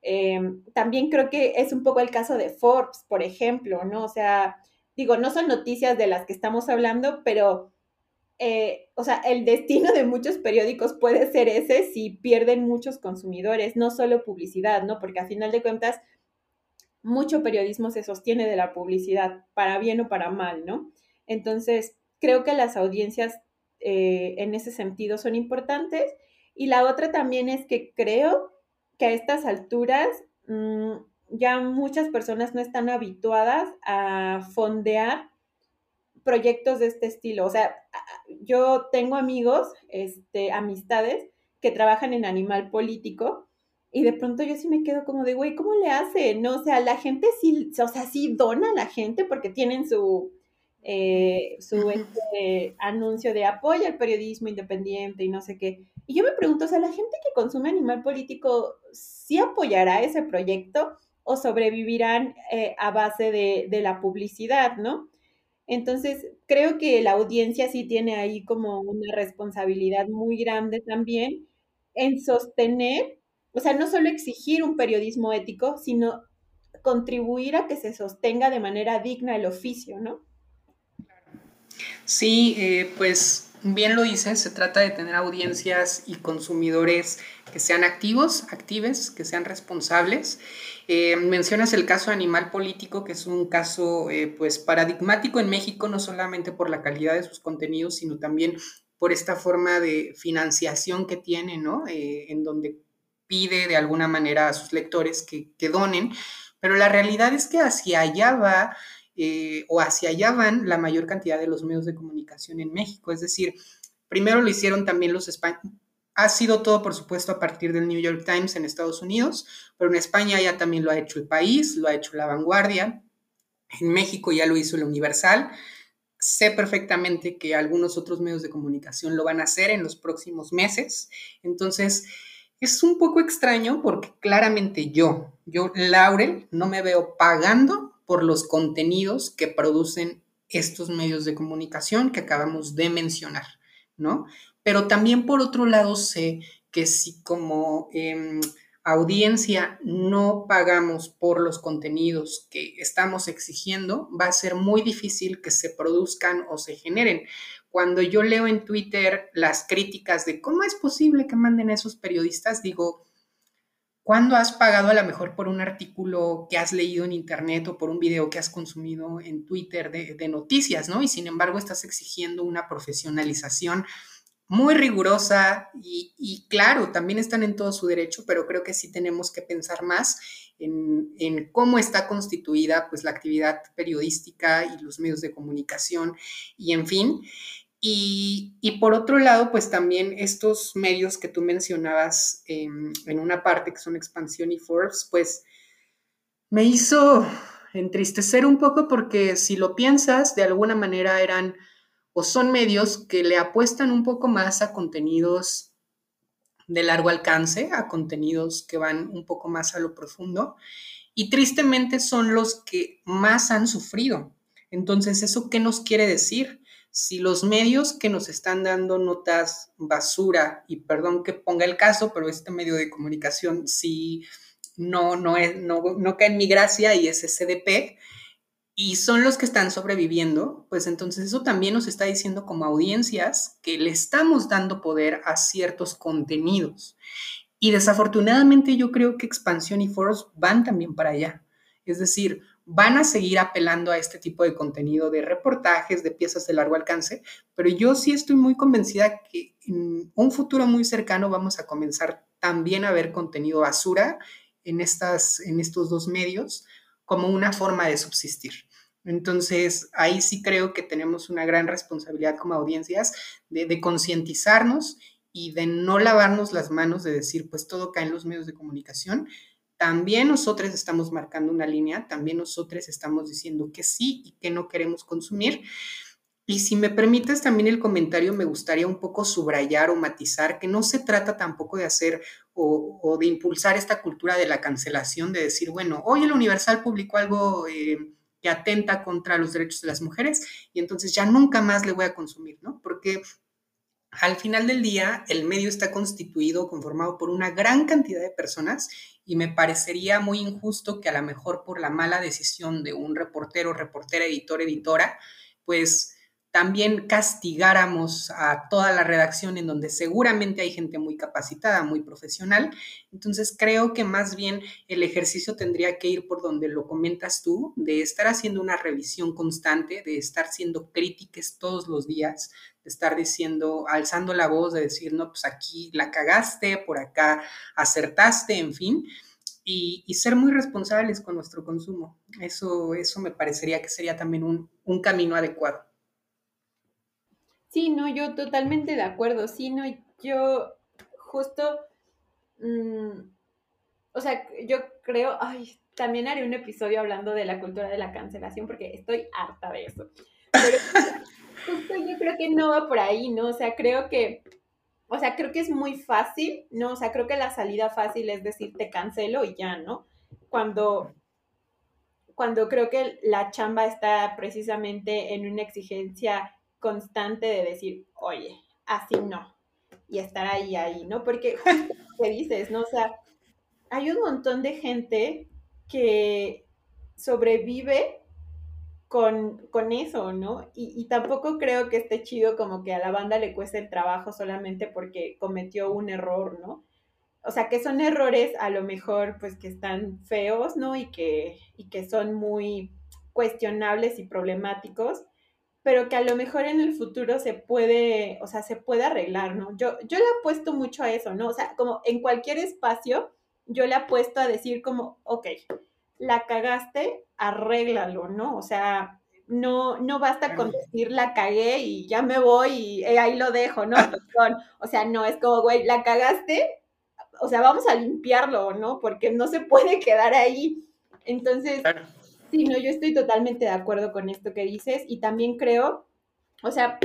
Em, también creo que es un poco el caso de Forbes, por ejemplo, ¿no? O sea, digo, no son noticias de las que estamos hablando, pero, eh, o sea, el destino de muchos periódicos puede ser ese si pierden muchos consumidores, no solo publicidad, ¿no? Porque a final de cuentas, mucho periodismo se sostiene de la publicidad, para bien o para mal, ¿no? Entonces, creo que las audiencias eh, en ese sentido son importantes. Y la otra también es que creo que a estas alturas mm, ya muchas personas no están habituadas a fondear proyectos de este estilo. O sea, yo tengo amigos, este, amistades que trabajan en animal político y de pronto yo sí me quedo como de, güey, ¿cómo le hace? No, o sea, la gente sí, o sea, sí dona a la gente porque tienen su, eh, su este, anuncio de apoyo al periodismo independiente y no sé qué. Y yo me pregunto, o sea, la gente que consume animal político, ¿sí apoyará ese proyecto o sobrevivirán eh, a base de, la publicidad, no? Entonces, creo que la audiencia sí tiene ahí como una responsabilidad muy grande también en sostener, o sea, no solo exigir un periodismo ético, sino contribuir a que se sostenga de manera digna el oficio, ¿no? Sí, eh, pues bien lo dices, se trata de tener audiencias y consumidores que sean activos, actives, que sean responsables. Eh, mencionas el caso Animal Político, que es un caso eh, pues paradigmático en México, no solamente por la calidad de sus contenidos, sino también por esta forma de financiación que tiene, ¿no? en donde pide de alguna manera a sus lectores que, que donen, pero la realidad es que hacia allá va eh, o hacia allá van la mayor cantidad de los medios de comunicación en México. Es decir, primero lo hicieron también los españoles. Ha sido todo, por supuesto, a partir del New York Times en Estados Unidos, pero en España ya también lo ha hecho el país, lo ha hecho la vanguardia. En México ya lo hizo el Universal. Sé perfectamente que algunos otros medios de comunicación lo van a hacer en los próximos meses. Entonces, es un poco extraño porque claramente yo, yo, Laurel, no me veo pagando por los contenidos que producen estos medios de comunicación que acabamos de mencionar, ¿no? Pero también por otro lado sé que si como em, audiencia no pagamos por los contenidos que estamos exigiendo, va a ser muy difícil que se produzcan o se generen. Cuando yo leo en Twitter las críticas de cómo es posible que manden esos periodistas, digo, ¿Cuándo has pagado a lo mejor por un artículo que has leído en internet o por un video que has consumido en Twitter de, noticias, ¿no? Y sin embargo estás exigiendo una profesionalización muy rigurosa y, claro, también están en todo su derecho, pero creo que sí tenemos que pensar más en, en, cómo está constituida pues la actividad periodística y los medios de comunicación y en fin. Y, por otro lado, pues también estos medios que tú mencionabas en una parte, que son Expansión y Forbes, pues me hizo entristecer un poco porque si lo piensas, de alguna manera eran o son medios que le apuestan un poco más a contenidos de largo alcance, a contenidos que van un poco más a lo profundo, y tristemente son los que más han sufrido. Entonces, ¿eso qué nos quiere decir? Si los medios que nos están dando notas basura, y perdón que ponga el caso, pero este medio de comunicación sí no, no, es, no, no cae en mi gracia y es SDP, y son los que están sobreviviendo, pues entonces eso también nos está diciendo como audiencias que le estamos dando poder a ciertos contenidos. Y desafortunadamente yo creo que expansión y foros van también para allá. Es decir, van a seguir apelando a este tipo de contenido de reportajes, de piezas de largo alcance, pero yo sí estoy muy convencida que en un futuro muy cercano vamos a comenzar también a ver contenido basura en, estas, en estos dos medios como una forma de subsistir. Entonces, ahí sí creo que tenemos una gran responsabilidad como audiencias de, de concientizarnos y de no lavarnos las manos de decir, pues todo cae en los medios de comunicación, también nosotros estamos marcando una línea, también nosotros estamos diciendo que sí y que no queremos consumir. Y si me permites también el comentario, me gustaría un poco subrayar o matizar que no se trata tampoco de hacer o, de impulsar esta cultura de la cancelación, de decir, bueno, hoy el Universal publicó algo eh, que atenta contra los derechos de las mujeres y entonces ya nunca más le voy a consumir, ¿no? Porque al final del día, el medio está constituido, conformado por una gran cantidad de personas y me parecería muy injusto que a lo mejor por la mala decisión de un reportero, reportera, editor, editora, pues también castigáramos a toda la redacción en donde seguramente hay gente muy capacitada, muy profesional. Entonces creo que más bien el ejercicio tendría que ir por donde lo comentas tú, de estar haciendo una revisión constante, de estar siendo críticas todos los días, estar diciendo, alzando la voz, de decir, no, pues aquí la cagaste, por acá acertaste, en fin. Y, ser muy responsables con nuestro consumo. Eso, eso me parecería que sería también un, un camino adecuado. Sí, no, yo totalmente de acuerdo. Sí, no, yo justo, mm, o sea, yo creo, ay, también haré un episodio hablando de la cultura de la cancelación porque estoy harta de eso. Pero justo yo creo que no va por ahí, ¿no? O sea, creo que, o sea, creo que es muy fácil, ¿no? O sea, creo que la salida fácil es decir, te cancelo y ya, ¿no? Cuando cuando creo que la chamba está precisamente en una exigencia constante de decir, oye, así no, y estar ahí, ahí, ¿no? Porque, ¿qué dices, no? O sea, hay un montón de gente que sobrevive con, con eso, ¿no? Y, y, tampoco creo que esté chido como que a la banda le cueste el trabajo solamente porque cometió un error, ¿no? O sea, que son errores a lo mejor pues que están feos, ¿no? Y que, y que son muy cuestionables y problemáticos, pero que a lo mejor en el futuro se puede, o sea, se puede arreglar, ¿no? Yo, yo le apuesto mucho a eso, ¿no? O sea, como en cualquier espacio, yo le apuesto a decir como, ok, la cagaste, arréglalo, ¿no? O sea, no, no basta con decir la cagué y ya me voy y eh, ahí lo dejo, ¿no? O sea, no, es como, güey, la cagaste, o sea, vamos a limpiarlo, ¿no? Porque no se puede quedar ahí. Entonces, sí, no, yo estoy totalmente de acuerdo con esto que dices y también creo, o sea,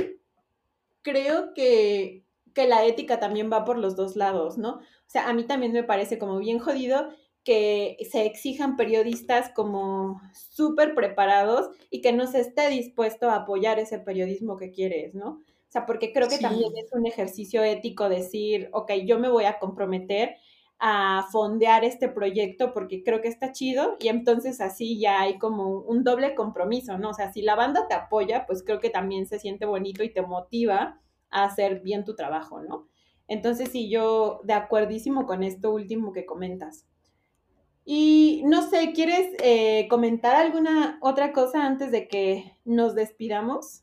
creo que, que la ética también va por los dos lados, ¿no? O sea, a mí también me parece como bien jodido que se exijan periodistas como súper preparados y que no se esté dispuesto a apoyar ese periodismo que quieres, ¿no? O sea, porque creo que también es un ejercicio ético decir, ok, yo me voy a comprometer a fondear este proyecto porque creo que está chido y entonces así ya hay como un doble compromiso, ¿no? O sea, si la banda te apoya, pues creo que también se siente bonito y te motiva a hacer bien tu trabajo, ¿no? Entonces sí, yo de acuerdísimo con esto último que comentas. Y no sé, ¿quieres eh, comentar alguna otra cosa antes de que nos despidamos?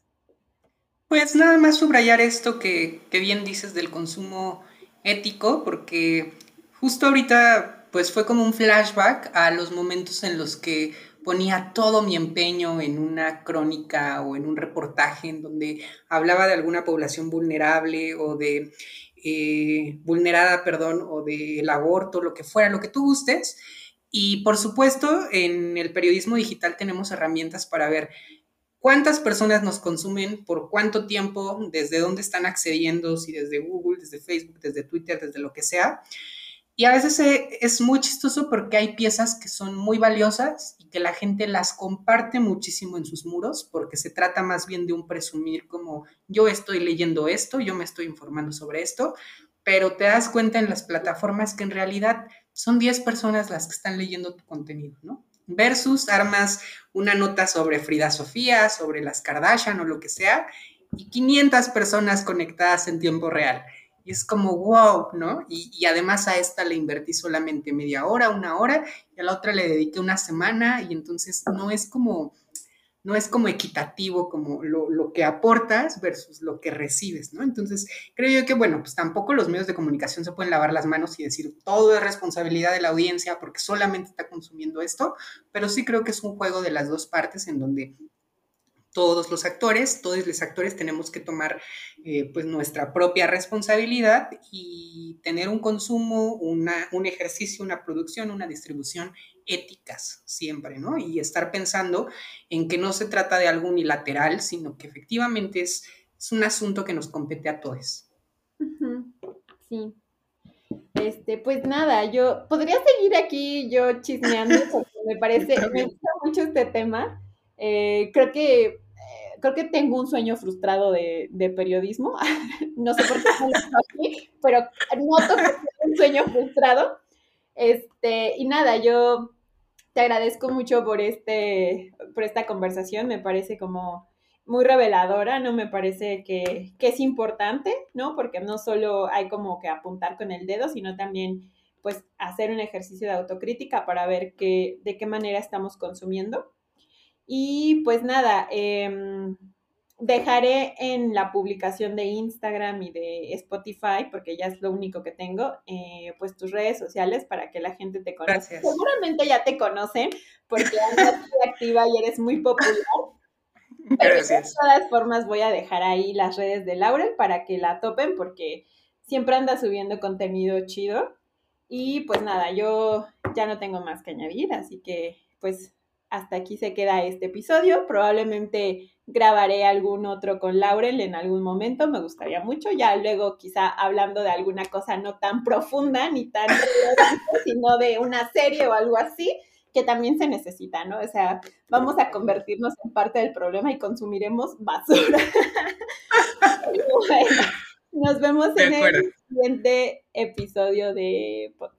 Pues nada más subrayar esto que, que bien dices del consumo ético, porque justo ahorita pues fue como un flashback a los momentos en los que ponía todo mi empeño en una crónica o en un reportaje en donde hablaba de alguna población vulnerable o de eh, vulnerada, perdón, o del aborto, lo que fuera, lo que tú gustes. Y por supuesto, en el periodismo digital tenemos herramientas para ver cuántas personas nos consumen, por cuánto tiempo, desde dónde están accediendo, si desde Google, desde Facebook, desde Twitter, desde lo que sea. Y a veces eh, es muy chistoso porque hay piezas que son muy valiosas y que la gente las comparte muchísimo en sus muros porque se trata más bien de un presumir como yo estoy leyendo esto, yo me estoy informando sobre esto, pero te das cuenta en las plataformas que en realidad son 10 personas las que están leyendo tu contenido, ¿no? Versus armas una nota sobre Frida Sofía, sobre las Kardashian o lo que sea, y 500 personas conectadas en tiempo real. Y es como, wow, ¿no? Y, y, además a esta le invertí solamente media hora, una hora, y a la otra le dediqué una semana, y entonces no es como no es como equitativo como lo, que aportas versus lo que recibes, ¿no? Entonces, creo yo que, bueno, pues tampoco los medios de comunicación se pueden lavar las manos y decir todo es responsabilidad de la audiencia porque solamente está consumiendo esto, pero sí creo que es un juego de las dos partes en donde todos los actores, todos los actores tenemos que tomar eh, pues nuestra propia responsabilidad y tener un consumo, una, un ejercicio, una producción, una distribución éticas siempre, ¿no? Y estar pensando en que no se trata de algo unilateral, sino que efectivamente es, es un asunto que nos compete a todos. Sí. Este, pues nada, yo podría seguir aquí yo chismeando porque me parece, me gusta mucho este tema. Eh, creo que eh, creo que tengo un sueño frustrado de, de periodismo. no sé por qué no lo aquí, pero noto que tengo un sueño frustrado. Este, y nada, yo te agradezco mucho por, este, por esta conversación, me parece como muy reveladora, ¿no? Me parece que, que, es importante, ¿no? Porque no solo hay como que apuntar con el dedo, sino también pues hacer un ejercicio de autocrítica para ver qué, de qué manera estamos consumiendo. Y pues nada, eh, dejaré en la publicación de Instagram y de Spotify, porque ya es lo único que tengo, eh, pues tus redes sociales para que la gente te conozca. Seguramente ya te conocen porque andas muy activa y eres muy popular. Gracias. de todas formas voy a dejar ahí las redes de Laurel para que la topen porque siempre anda subiendo contenido chido. Y pues nada, yo ya no tengo más que añadir, así que pues hasta aquí se queda este episodio. Probablemente grabaré algún otro con Laurel en algún momento, me gustaría mucho. Ya luego quizá hablando de alguna cosa no tan profunda ni tan sino de una serie o algo así, que también se necesita, ¿no? O sea, vamos a convertirnos en parte del problema y consumiremos basura. bueno, nos vemos en el siguiente episodio de podcast.